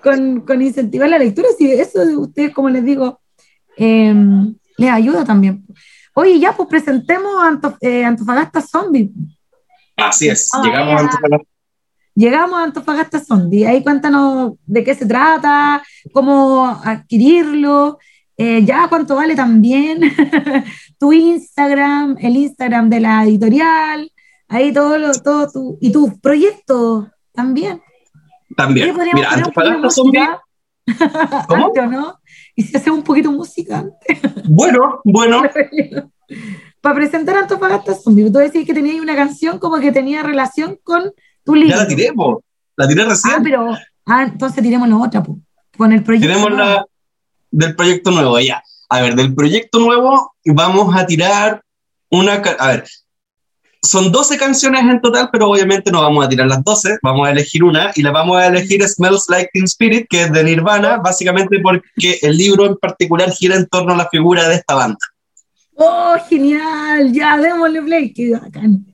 con, con incentivar la lectura, si eso de ustedes, como les digo, eh, les ayuda también. Oye, ya, pues presentemos a Antof- eh, Antofagasta Zombie. así es, Ah, llegamos ya. a Antofagasta. Llegamos a Antofagasta Zombie. Ahí cuéntanos de qué se trata, cómo adquirirlo, eh, ya cuánto vale también, tu Instagram, el Instagram de la editorial, ahí todo, lo, todo tu, y tu proyecto también. También, mira, Antofagasta Zombie, ¿Cómo? antes, ¿o no? Y si hacemos un poquito antes. bueno, bueno, Para presentar a Antofagasta Zombie, tú decís que tenías una canción como que tenía relación con tu libro. ya la tiré, po. la tiré Ah, recién. pero. Ah, entonces tiremos la otra, po, con el proyecto. Tenemos nuevo. la del proyecto nuevo, ya. A ver, del proyecto nuevo vamos a tirar una... A ver, son 12 canciones en total, pero obviamente no vamos a tirar las 12, vamos a elegir una y la vamos a elegir Smells Like Teen Spirit, que es de Nirvana, básicamente porque el libro en particular gira en torno a la figura de esta banda. ¡Oh, genial! Ya, démosle play, qué bacán.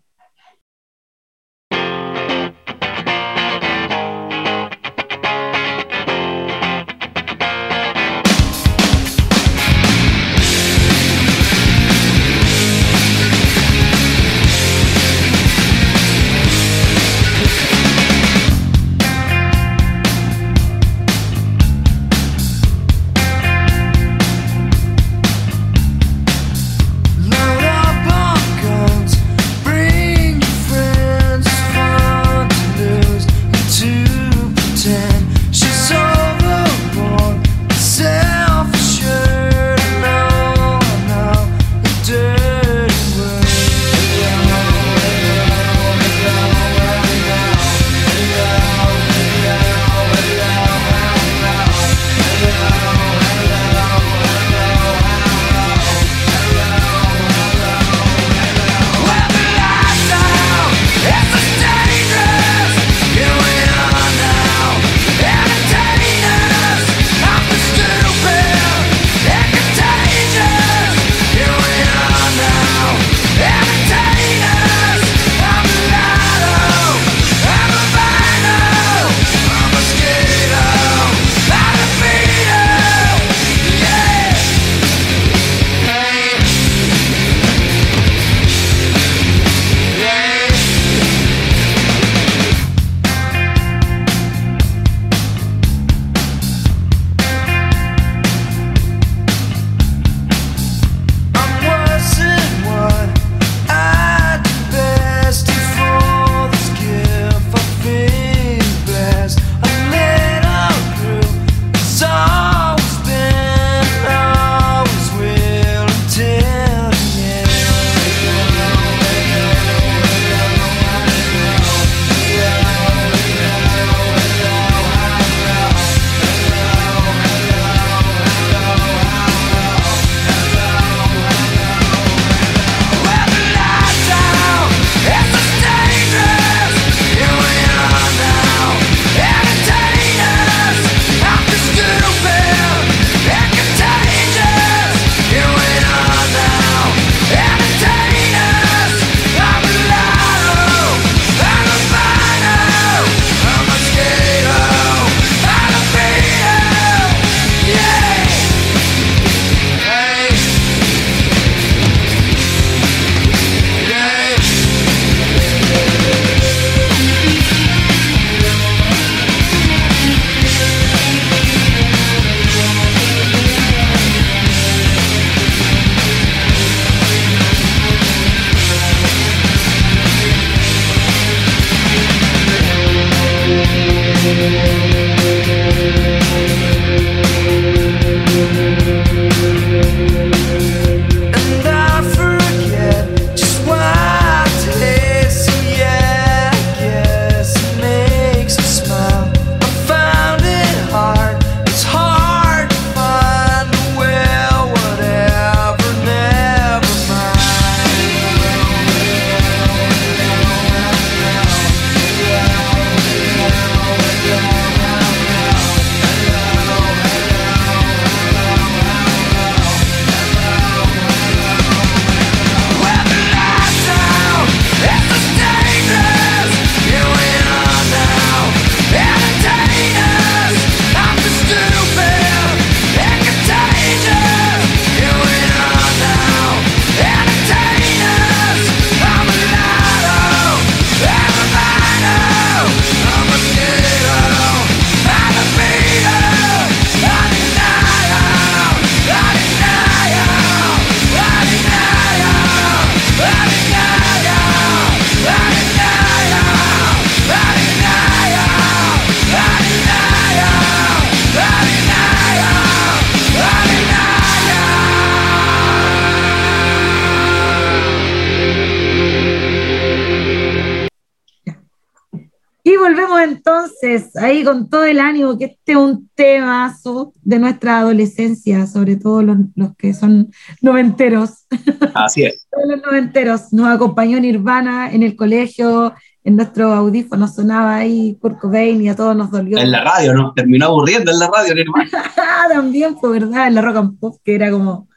Entonces ahí con todo el ánimo, que este es un temazo de nuestra adolescencia, sobre todo los, los que son noventeros. Así es. Todos los noventeros. Nos acompañó Nirvana en el colegio, en nuestro audífono sonaba ahí Kurt Cobain y a todos nos dolió. En la radio, nos terminó aburriendo en la radio, Nirvana. También fue verdad, en la rock and pop, que era como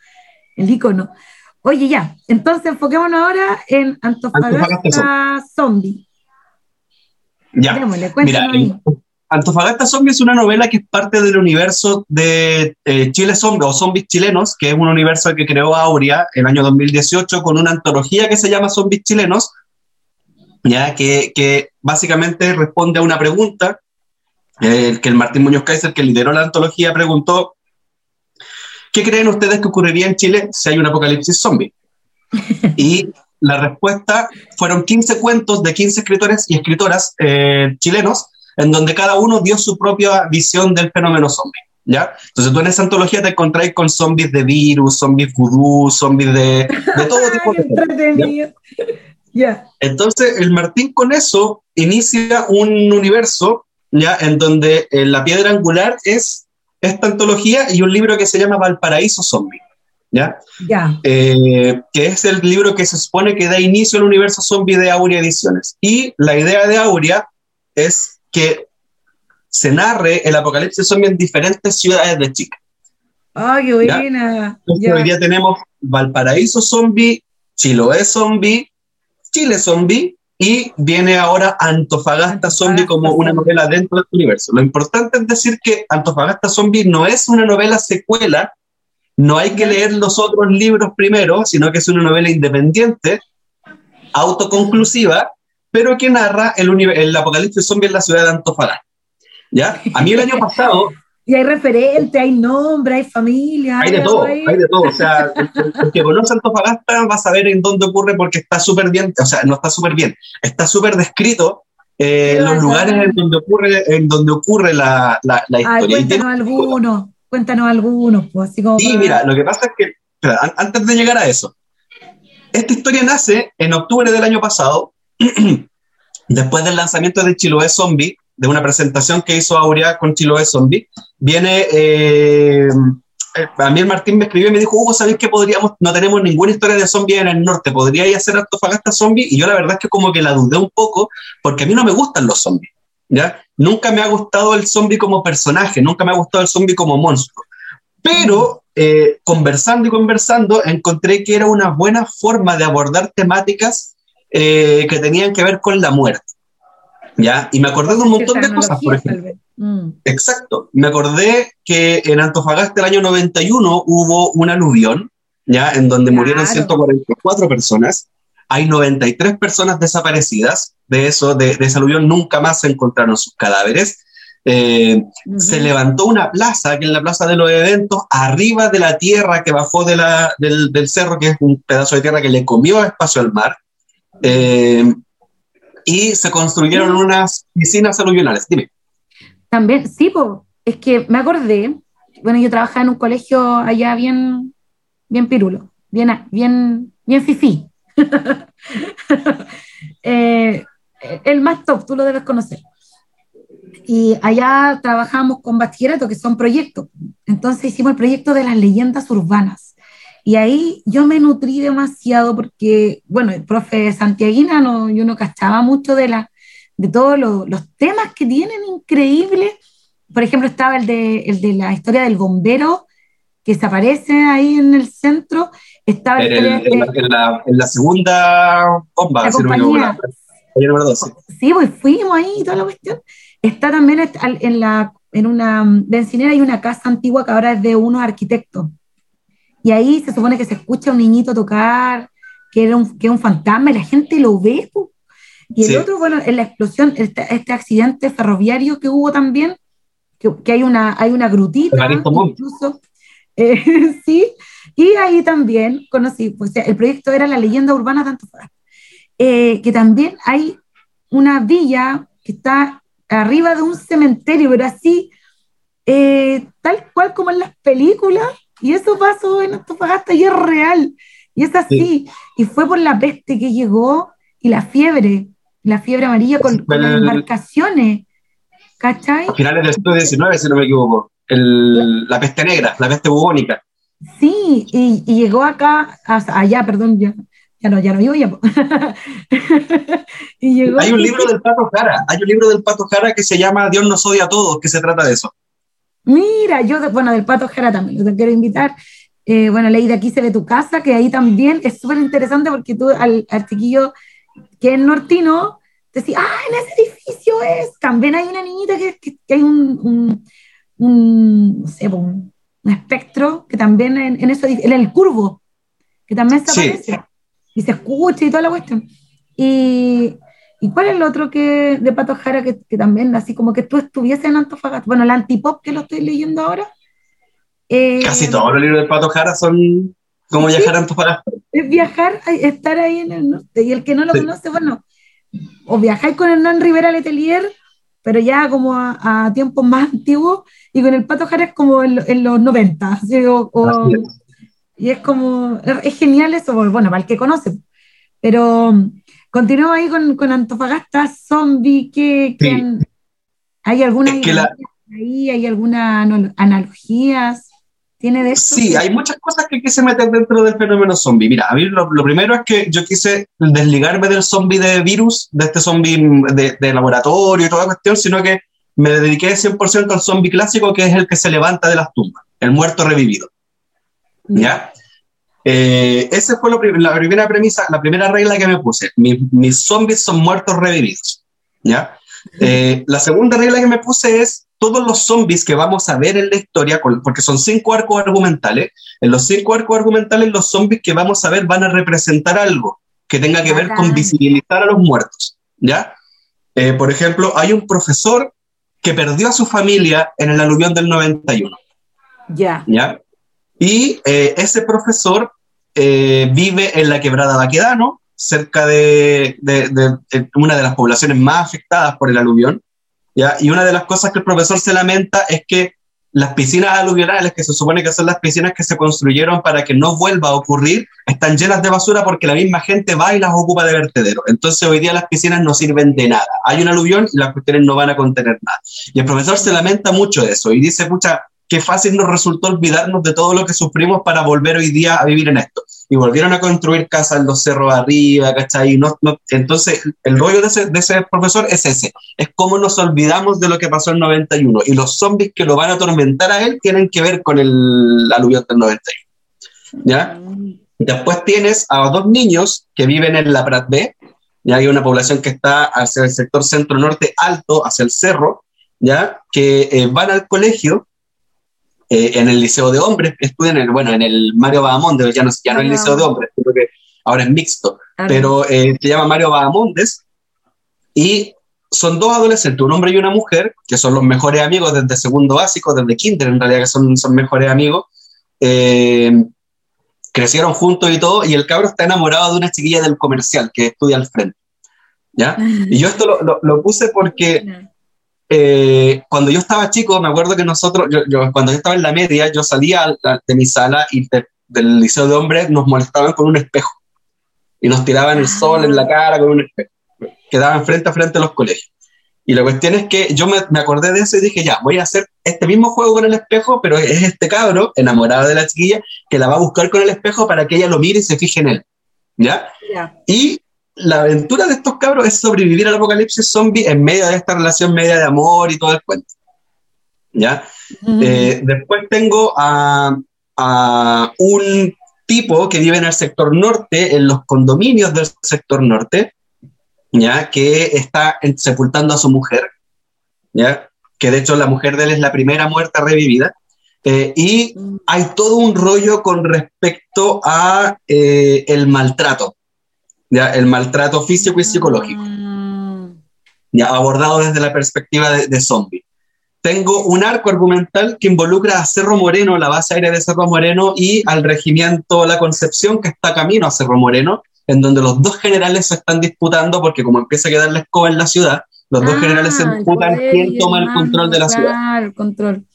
el icono. Oye, ya, entonces enfoquémonos ahora en Antofagasta, Antofagasta Zombie. Ya. Démosle, Mira, ahí. Antofagasta Zombie es una novela que es parte del universo de eh, Chile Zombie o Zombies Chilenos, que es un universo que creó Aurea en el año 2018 con una antología que se llama Zombies Chilenos, ya que, que básicamente responde a una pregunta eh, que el Martín Muñoz Kaiser, que lideró la antología, preguntó, ¿qué creen ustedes que ocurriría en Chile si hay un apocalipsis zombie? Y la respuesta fueron 15 cuentos de 15 escritores y escritoras eh, chilenos, en donde cada uno dio su propia visión del fenómeno zombie. ¿Ya? Entonces tú en esa antología te encontráis con zombies de virus, zombies vudú, zombies de, de todo tipo Qué de. Ya. Entonces, el Martín con eso inicia un universo, ¿ya? En donde eh, la piedra angular es esta antología y un libro que se llama Valparaíso Zombie, ¿ya? Ya. Eh, que es el libro que se supone que da inicio al universo zombie de Aurea Ediciones. Y la idea de Aurea es que se narre el apocalipsis zombie en diferentes ciudades de Chile. Ay, qué buena. Entonces, hoy día tenemos Valparaíso Zombie, Chiloé Zombie, Chile Zombie y viene ahora Antofagasta Zombie como una novela dentro del universo. Lo importante es decir que Antofagasta Zombie no es una novela secuela, no hay que leer los otros libros primero, sino que es una novela independiente, autoconclusiva, pero que narra el, el apocalipsis zombie en la ciudad de Antofagasta. ¿Ya? A mí el año pasado Y hay referente, hay nombre, hay familia. Hay de todo, ahí. hay de todo. O sea, el, el- el que conoce Antofagasta va a saber en dónde ocurre porque está súper bien, o sea, no está súper bien, está súper descrito eh, los lugares en donde ocurre, en donde ocurre la, la, la Ay, historia. Y cuéntanos algunos, cuéntanos algunos, pues así como. Sí, para- mira, lo que pasa es que, espera, an- antes de llegar a eso, esta historia nace en octubre del año pasado, después del lanzamiento de Chiloé Zombie, de una presentación que hizo Aurea con Chiloé Zombie. Viene, eh, a mí el Martín me escribió y me dijo, Hugo, ¿sabéis que podríamos, no tenemos ninguna historia de zombie en el norte? ¿Podríais hacer Antofagasta Zombie? Y yo la verdad es que como que la dudé un poco, porque a mí no me gustan los zombies, ¿ya? Nunca me ha gustado el zombie como personaje, nunca me ha gustado el zombie como monstruo. Pero eh, conversando y conversando, encontré que era una buena forma de abordar temáticas eh, que tenían que ver con la muerte. ¿Ya? Y me acordé de un montón de cosas, por ejemplo. Mm. Exacto. Me acordé que en Antofagasta el año 91 hubo un aluvión, ¿ya? En donde Claro. murieron 144 personas. Hay 93 personas desaparecidas. De eso, de, de ese aluvión, nunca más se encontraron sus cadáveres. Eh, se levantó una plaza, que es la plaza de los eventos, arriba de la tierra que bajó de la- del, del cerro, que es un pedazo de tierra que le comió espacio al mar. Eh, y se construyeron unas piscinas aluvionales. Dime. También, sí, po, es que me acordé, bueno, yo trabajaba en un colegio allá bien, bien pirulo, bien, bien, bien fifí. Eh, el más top, tú lo debes conocer. Y allá trabajamos con bachillerato, que son proyectos. Entonces hicimos el proyecto de las leyendas urbanas. Y ahí yo me nutrí demasiado porque, bueno, el profe Santiaguina, no, yo no cachaba mucho de, la, de todos los, temas que tienen increíbles. Por ejemplo, estaba el de, el de la historia del bombero que se aparece ahí en el centro. Estaba En, la el- en la, en la- en la segunda bomba, la compañía. número 12. Sí, pues fuimos ahí y toda la cuestión. Está también en, la, en una bencinera hay una casa antigua que ahora es de unos arquitectos. Y ahí se supone que se escucha a un niñito tocar, que, era un, que un fantasma y la gente lo ve. Y el Sí. otro, bueno, en la explosión, este, este accidente ferroviario que hubo también, que, que hay, una, hay una grutita, incluso. Eh, sí, y ahí también conocí, pues, el proyecto era la leyenda urbana de Antofagasta eh, que también hay una villa que está arriba de un cementerio, pero así, eh, tal cual como en las películas, y eso pasó en Antofagasta y es real, y es así, y fue por la peste que llegó y la fiebre, la fiebre amarilla con, con las embarcaciones, ¿cachai? A finales del siglo XIX, si no me equivoco. El- la peste negra, la peste bubónica. Sí, y, y llegó acá, hasta allá, perdón, ya, ya no, ya no ya. y llegó Hay un libro del Pato Jara, hay un libro del Pato Jara que se llama Dios nos odia a todos, que se trata de eso. Mira, yo, de- bueno, del Pato Jara también, lo te quiero invitar. Eh, bueno, leí de aquí se ve tu casa, que ahí también es súper interesante porque tú al, al chiquillo que es nortino, te decís, ah, en ese edificio es. También hay una niñita que, que- que hay un, un, un, no sé, un, un espectro que también en, en eso, en el curvo, que también se Sí. aparece y se escucha y toda la cuestión. Y, ¿y cuál es el otro que de Pato Jara que, que también, así como que tú estuvieses en Antofagasta? Bueno, el antipop que lo estoy leyendo ahora. eh, Casi todos los libros del Pato Jara son como Sí. viajar a Antofagasta. Es viajar, estar ahí en el norte. Y el que no lo Sí. conoce, bueno, o viajáis con Hernán Rivera Letelier, pero ya como a, a tiempos más antiguos, y con el Pato Jara es como en, en los 90. así, o- o- Así es. y es como, es, genial eso, bueno, para el que conoce. Pero mm, continúo ahí con, con Antofagasta, Zombie, que, Sí. ¿hay alguna Es que la- ahí? ¿Hay alguna ano- analogías? ¿Tiene de eso? Sí, hay muchas cosas que quise meter dentro del fenómeno zombie. Mira, a mí lo, lo primero es que yo quise desligarme del zombie de virus, de este zombie de, de laboratorio y toda cuestión, sino que me dediqué 100% al zombie clásico, que es el que se levanta de las tumbas, el muerto revivido. ¿Ya? Eh, esa fue prim- la primera premisa, la primera regla que me puse. Mi- mis zombies son muertos revividos. ¿Ya? Eh, la segunda regla que me puse es todos los zombies que vamos a ver en la historia, porque son cinco arcos argumentales, en los cinco arcos argumentales los zombies que vamos a ver van a representar algo que tenga que ver con visibilizar a los muertos. ¿Ya? Eh, por ejemplo, hay un profesor que perdió a su familia en el aluvión del 91. Ya. ¿ya? Y eh, ese profesor eh, vive en la quebrada Baquedano, cerca de, de- de- de una de las poblaciones más afectadas por el aluvión, Y una de las cosas que el profesor se lamenta es que las piscinas aluvionales, que se supone que son las piscinas que se construyeron para que no vuelva a ocurrir, están llenas de basura porque la misma gente va y las ocupa de vertedero. Entonces hoy día las piscinas no sirven de nada. Hay un aluvión y las cuestiones no van a contener nada. Y el profesor se lamenta mucho de eso y dice, pucha, qué fácil nos resultó olvidarnos de todo lo que sufrimos para volver hoy día a vivir en esto. Y volvieron a construir casas en los cerros arriba, ¿cachai? No- no- entonces, el rollo de ese, de ese profesor es ese, es cómo nos olvidamos de lo que pasó en 91. Y los zombies que lo van a atormentar a él tienen que ver con el aluvión del 91. ¿Ya? Después tienes a dos niños que viven en la Prat B, ya hay una población que está hacia el sector centro-norte alto, hacia el cerro, ya que eh, van al colegio eh, en el liceo de hombres, estudian en el, bueno, en el Mario Bahamondes, ya no, ya no es el liceo de hombres, creo que ahora es mixto, pero eh, se llama Mario Bahamondes y son dos adolescentes, un hombre y una mujer, que son los mejores amigos desde segundo básico, desde kinder en realidad, que son, son mejores amigos. Eh, crecieron juntos y todo, y el cabro está enamorado de una chiquilla del comercial que estudia al frente. ¿Ya? Y yo esto lo, lo- lo puse porque eh, cuando yo estaba chico, me acuerdo que nosotros, yo, yo- cuando yo estaba en la media, yo salía de mi sala y de- del liceo de hombres nos molestaban con un espejo y nos tiraban el sol en la cara con un espejo. Quedaban frente a frente a los colegios. Y la cuestión es que yo me, me acordé de eso y dije, ya, voy a hacer este mismo juego con el espejo, pero es este cabro, enamorado de la chiquilla, que la va a buscar con el espejo para que ella lo mire y se fije en él. ¿Ya? Ya. Y la aventura de estos cabros es sobrevivir al apocalipsis zombie en medio de esta relación media de amor y todo el cuento. ¿Ya? Mm. Eh, después tengo a, a un tipo que vive en el sector norte, en los condominios del sector norte, ¿ya? que está sepultando a su mujer, ¿ya? que de hecho la mujer de él es la primera muerta revivida, eh, y Mm. hay todo un rollo con respecto a eh, el maltrato, ¿ya? el maltrato físico y psicológico Mm. ya abordado desde la perspectiva de, de zombie. Tengo un arco argumental que involucra a Cerro Moreno, la base aérea de Cerro Moreno, y al regimiento La Concepción, que está camino a Cerro Moreno, en donde los dos generales se están disputando, porque como empieza a quedar la escoba en la ciudad, los dos Ah, generales se disputan quién toma el control de la ciudad. El control.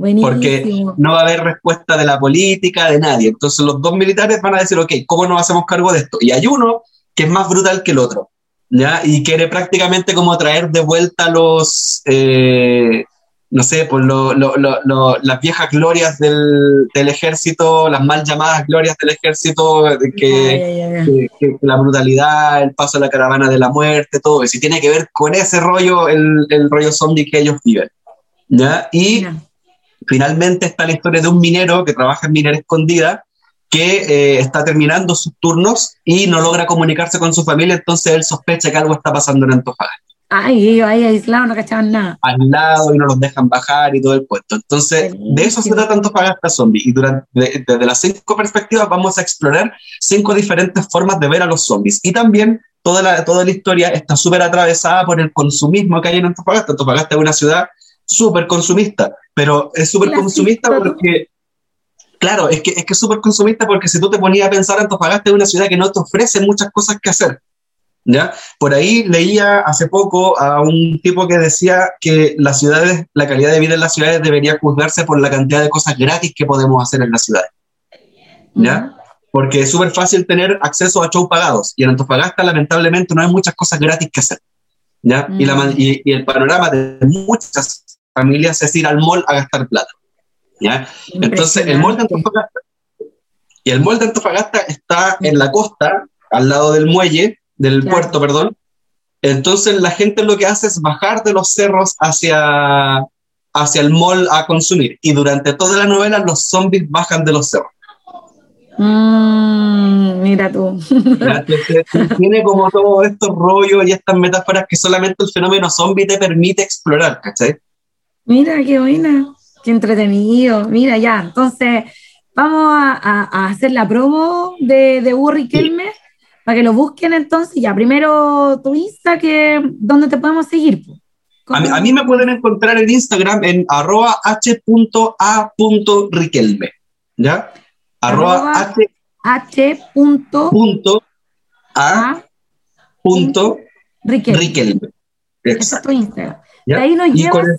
Buenísimo. Porque no va a haber respuesta de la política, de nadie. Entonces los dos militares van a decir, ok, ¿cómo nos hacemos cargo de esto? Y hay uno que es más brutal que el otro. ¿ya? Y quiere prácticamente como traer de vuelta los, eh, no sé, pues lo- lo- lo- las viejas glorias del, del ejército, las mal llamadas glorias del ejército, que, ya, ya, ya. que- que la brutalidad, el paso a la caravana de la muerte, todo eso. Y tiene que ver con ese rollo, el, el rollo zombie que ellos viven. ¿ya? Y. finalmente está la historia de un minero que trabaja en minera escondida que eh, está terminando sus turnos y no logra comunicarse con su familia, entonces él sospecha que algo está pasando en Antofagasta, Ay, ellos ahí aislados no cachaban nada. aislado y no los dejan bajar y todo el puesto. Entonces, de eso se trata Antofagasta Zombie y durante, de- desde las cinco perspectivas vamos a explorar cinco diferentes formas de ver a los zombies y también toda la, toda la historia está súper atravesada por el consumismo que hay en Antofagasta. Antofagasta es una ciudad súper consumista, pero es súper consumista porque, claro, es que es que súper consumista porque si tú te ponías a pensar, Antofagasta es una ciudad que no te ofrece muchas cosas que hacer. ¿Ya? Por ahí leía hace poco a un tipo que decía que las ciudades, la calidad de vida en las ciudades debería juzgarse por la cantidad de cosas gratis que podemos hacer en las ciudades. ¿Ya? Porque es súper fácil tener acceso a shows pagados y en Antofagasta lamentablemente no hay muchas cosas gratis que hacer. ¿ya? Y, la, Mm. y el panorama de muchas familias es ir al mall a gastar plata. ¿ya? Entonces, el mall de Antofagasta, y el mall de Antofagasta está en la costa, al lado del muelle, del Claro. puerto, perdón. Entonces, la gente lo que hace es bajar de los cerros hacia, hacia el mall a consumir. Y durante toda la novela, los zombies bajan de los cerros. Mm, mira tú. tiene como todos estos rollos y estas metáforas que solamente el fenómeno zombie te permite explorar, ¿cachai? Mira, qué buena, qué entretenido. Mira, ya, entonces vamos a, a- a hacer la promo de, de para que lo busquen entonces. Ya, primero tu Insta, que, ¿dónde te podemos seguir? A mí, a mí me pueden encontrar en Instagram en arroba h.a.riquelme, ¿ya? Arroba Arroba h.a. H.A. Riquelme. Riquelme. Es Exacto. tu Instagram. ¿ya? De ahí nos llevas. el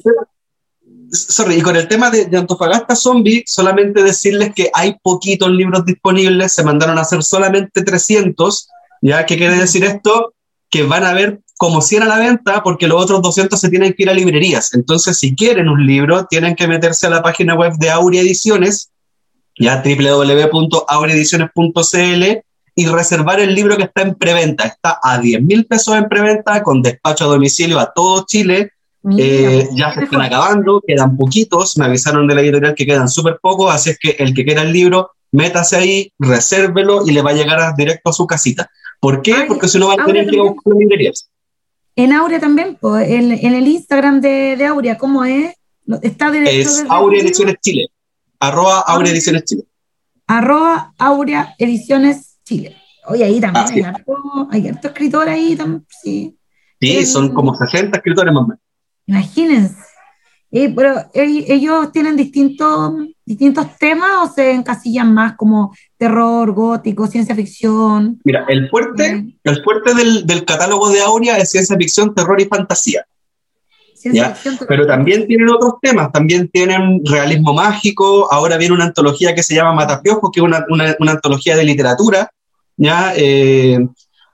sorry, y con el tema de, de Antofagasta Zombie, solamente decirles que hay poquitos libros disponibles, se mandaron a hacer solamente 300, ¿ya? ¿Qué quiere decir esto? Que van a haber como 100 a la venta porque los otros 200 se tienen que ir a librerías. Entonces, si quieren un libro, tienen que meterse a la página web de Aurea Ediciones, ya www.aureediciones.cl y reservar el libro que está en preventa. Está a 10 mil pesos en preventa con despacho a domicilio a todo Chile. Eh, pues, ya se están acabando, quedan poquitos, me avisaron de la editorial que quedan súper pocos, así es que el que quiera el libro, métase ahí, resérvelo y le va a llegar a- directo a su casita. ¿Por qué? Ay, Porque si no van a tener que ir a también. buscar librerías. En Aurea también, pues, en, en el Instagram de, de Aurea, ¿cómo es? Está directo Es Aurea Ediciones Chile. Arroba Aurea Aurea. Ediciones Chile. arroba Aurea Ediciones Chile. Oye, ahí también hay es. harto, hay harto escritor ahí, tam- sí. Sí, El- son como 60 escritores más o menos. Imagínense. Eh, pero eh, ellos tienen distintos, distintos temas o se encasillan más como terror, gótico, ciencia ficción. Mira, el fuerte, eh, el fuerte del, del catálogo de Aurea es ciencia ficción, terror y fantasía. Ya, ficción. Pero también tienen otros temas, también tienen realismo mágico, ahora viene una antología que se llama Matapiojos, que es una, una- una antología de literatura, ¿ya?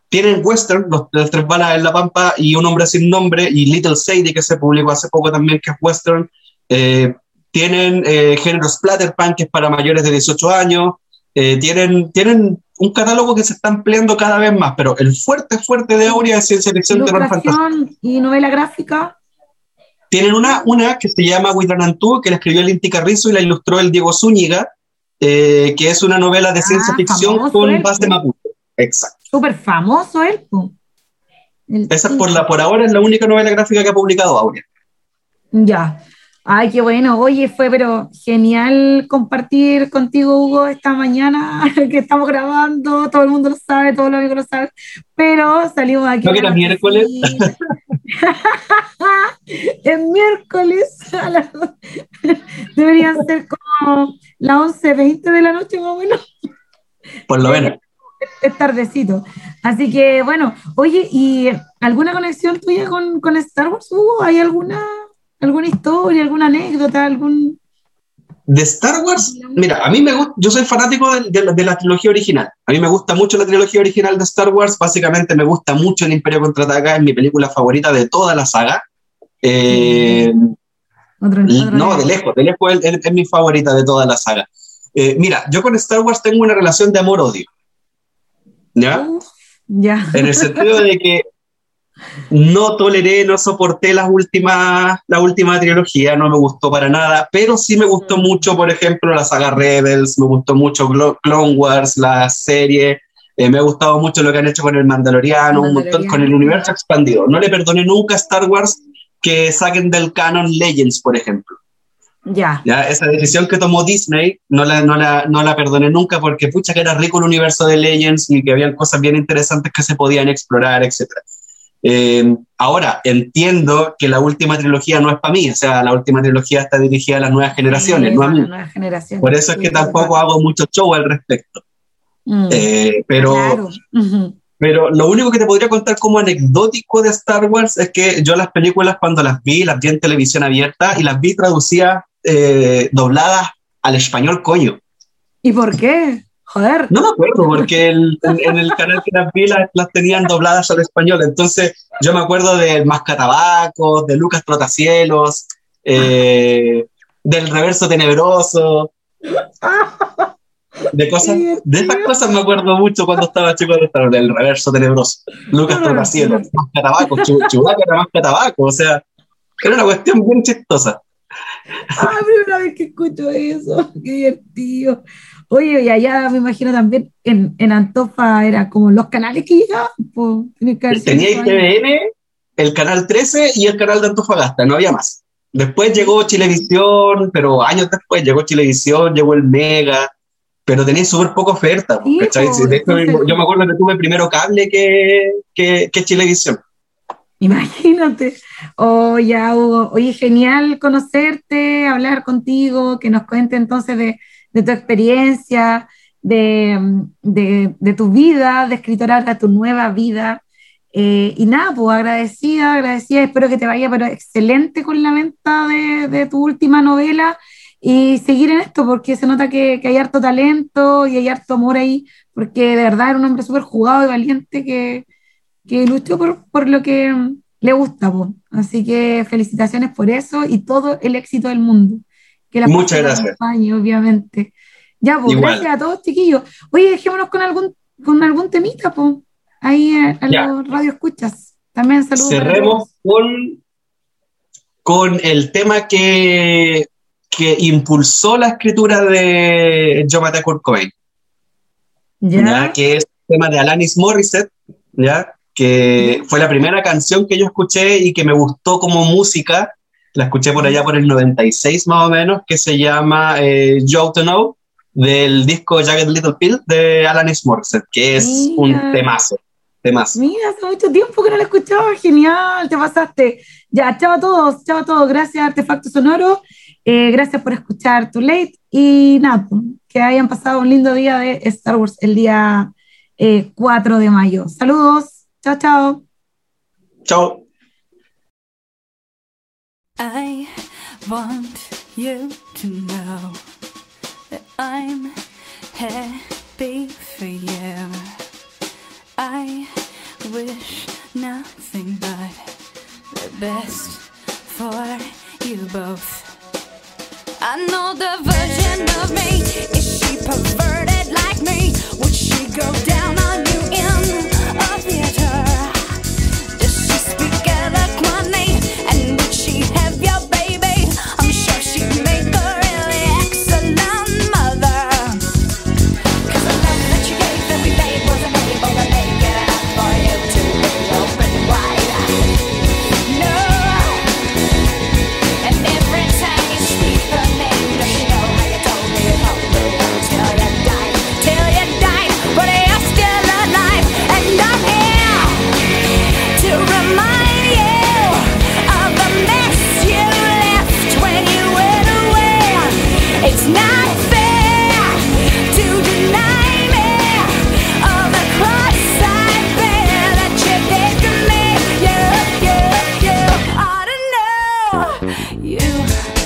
Tienen western, los, las tres balas en la pampa y un hombre sin nombre, y Little Sadie, que se publicó hace poco también, que es western. Eh, tienen eh, género splatterpunk, que es para mayores de 18 años. Eh, tienen, tienen un catálogo que se está ampliando cada vez más, pero el fuerte, fuerte de Aurea es ciencia ficción, terror, fantasía. Y novela gráfica. Tienen una, una que se llama Huitlanantú, que la escribió el Inti Carrizo y la ilustró el Diego Zúñiga, eh, que es una novela de Ah, ciencia ficción famoso con base mapuche. Exacto. Súper famoso él. El- Esa es por, la, por ahora es la única novela gráfica que ha publicado Aurea. Ya. Ay, qué bueno. Oye, fue pero genial compartir contigo, Hugo, esta mañana que estamos grabando. Todo el mundo lo sabe, todos los amigos lo saben. Pero salimos aquí. ¿No que la era miércoles? es miércoles. a las- Deberían ser como las 11.20 de la noche, más o menos. Por lo menos. Es tardecito. Así que, bueno, oye, ¿y alguna conexión tuya con, con Star Wars, Hugo? ¿Hay alguna, alguna historia, alguna anécdota, algún... De Star Wars, mira, a mí me gusta, yo soy fanático de, de la, de la trilogía original. A mí me gusta mucho la trilogía original de Star Wars. Básicamente me gusta mucho El Imperio Contraataca, es mi película favorita de toda la saga. Eh, Otro- y- otro no, de lejos, de lejos es, es- es mi favorita de toda la saga. Eh, mira, yo con Star Wars tengo una relación de amor-odio. ¿Ya? Ya. En el sentido de que no toleré, no soporté las últimas, la última trilogía, no me gustó para nada, pero sí me gustó Mm. mucho, por ejemplo, la saga Rebels, me gustó mucho Clone Wars, la serie, eh, me ha gustado mucho lo que han hecho con el Mandaloriano, un montón, con el universo expandido. No le perdoné nunca a Star Wars que saquen del canon Legends, por ejemplo. Ya. ¿ya? Esa decisión que tomó Disney no la, no, la, no la perdoné nunca porque pucha que era rico el universo de Legends y que habían cosas bien interesantes que se podían explorar, etc. Eh, ahora, entiendo que la última trilogía no es para mí, o sea, la última trilogía está dirigida a las nuevas generaciones, no a mí. Por eso es que tampoco hago mucho show al respecto. Mm, Eh, pero, claro. Pero lo único que te podría contar como anecdótico de Star Wars es que yo las películas cuando las vi, las vi en televisión abierta y las vi traducidas, eh, dobladas al español coño. ¿Y por qué? Joder. No me acuerdo, porque el- en, en el canal que las vi las, las tenían dobladas al español. Entonces, yo me acuerdo del Mascatabacos, de Lucas Trotacielos, eh, del Reverso Tenebroso, de cosas, de esas cosas me acuerdo mucho cuando estaba chico del Reverso Tenebroso, Lucas Trotacielos, Mascatabacos, Chu- Chewbacca era Mascatabaco, o sea, era una cuestión bien chistosa. Ah, primera vez que escucho eso. Qué divertido. Oye, y allá me imagino también en, en Antofa era como los canales que llegaban. Pues, Tenía. ITVN, el canal 13 y el canal de Antofagasta, no había más. Después llegó Chilevisión, pero años después llegó Chilevisión, llegó el Mega, pero tenía súper poca oferta. Sí, ¿cachai? po, de hecho, entonces- yo me acuerdo que tuve primero cable que, que, que Chilevisión. Imagínate. Oh, Hugo. Oye, genial conocerte, hablar contigo, que nos cuente entonces de, de tu experiencia, de, de, de tu vida, de escritora a tu nueva vida. Eh, y nada, pues agradecida, agradecida. Espero que te vaya pero excelente con la venta de, de tu última novela y seguir en esto, porque se nota que, que hay harto talento y hay harto amor ahí, porque de verdad era un hombre súper jugado y valiente que, que luchó por, por lo que le gusta. po. Así que felicitaciones por eso y todo el éxito del mundo. Que la Muchas gracias. acompañe, obviamente. Ya, pues, gracias a todos, chiquillos. Oye, dejémonos con algún, con algún temita, po. Ahí a, a los radio escuchas. También saludos. Cerremos con, con el tema que, que impulsó la escritura de a Kurt Cobain. ¿ya? Ya. que es el tema de Alanis Morissette, ¿ya? Que fue la primera canción que yo escuché y que me gustó como música, la escuché por allá por el 96 más o menos, que se llama eh, You to Know, del disco Jagged Little Pill de Alanis Morissette, que es Mira. un temazo, temazo. Mira, hace mucho tiempo que no la escuchaba. Genial, te pasaste. Ya, chao a todos, chao a todos. Gracias, Artefacto Sonoro. Eh, gracias por escuchar Too Late. Y nada, pues, que hayan pasado un lindo día de Star Wars el día eh, 4 de mayo. Saludos. Chao, chao. Chao. I want you to know that I'm happy for you. I wish nothing but the best for you both. I know the version of me. Is she perverted like me? Would she go down on you in a theater? Mm-hmm. You.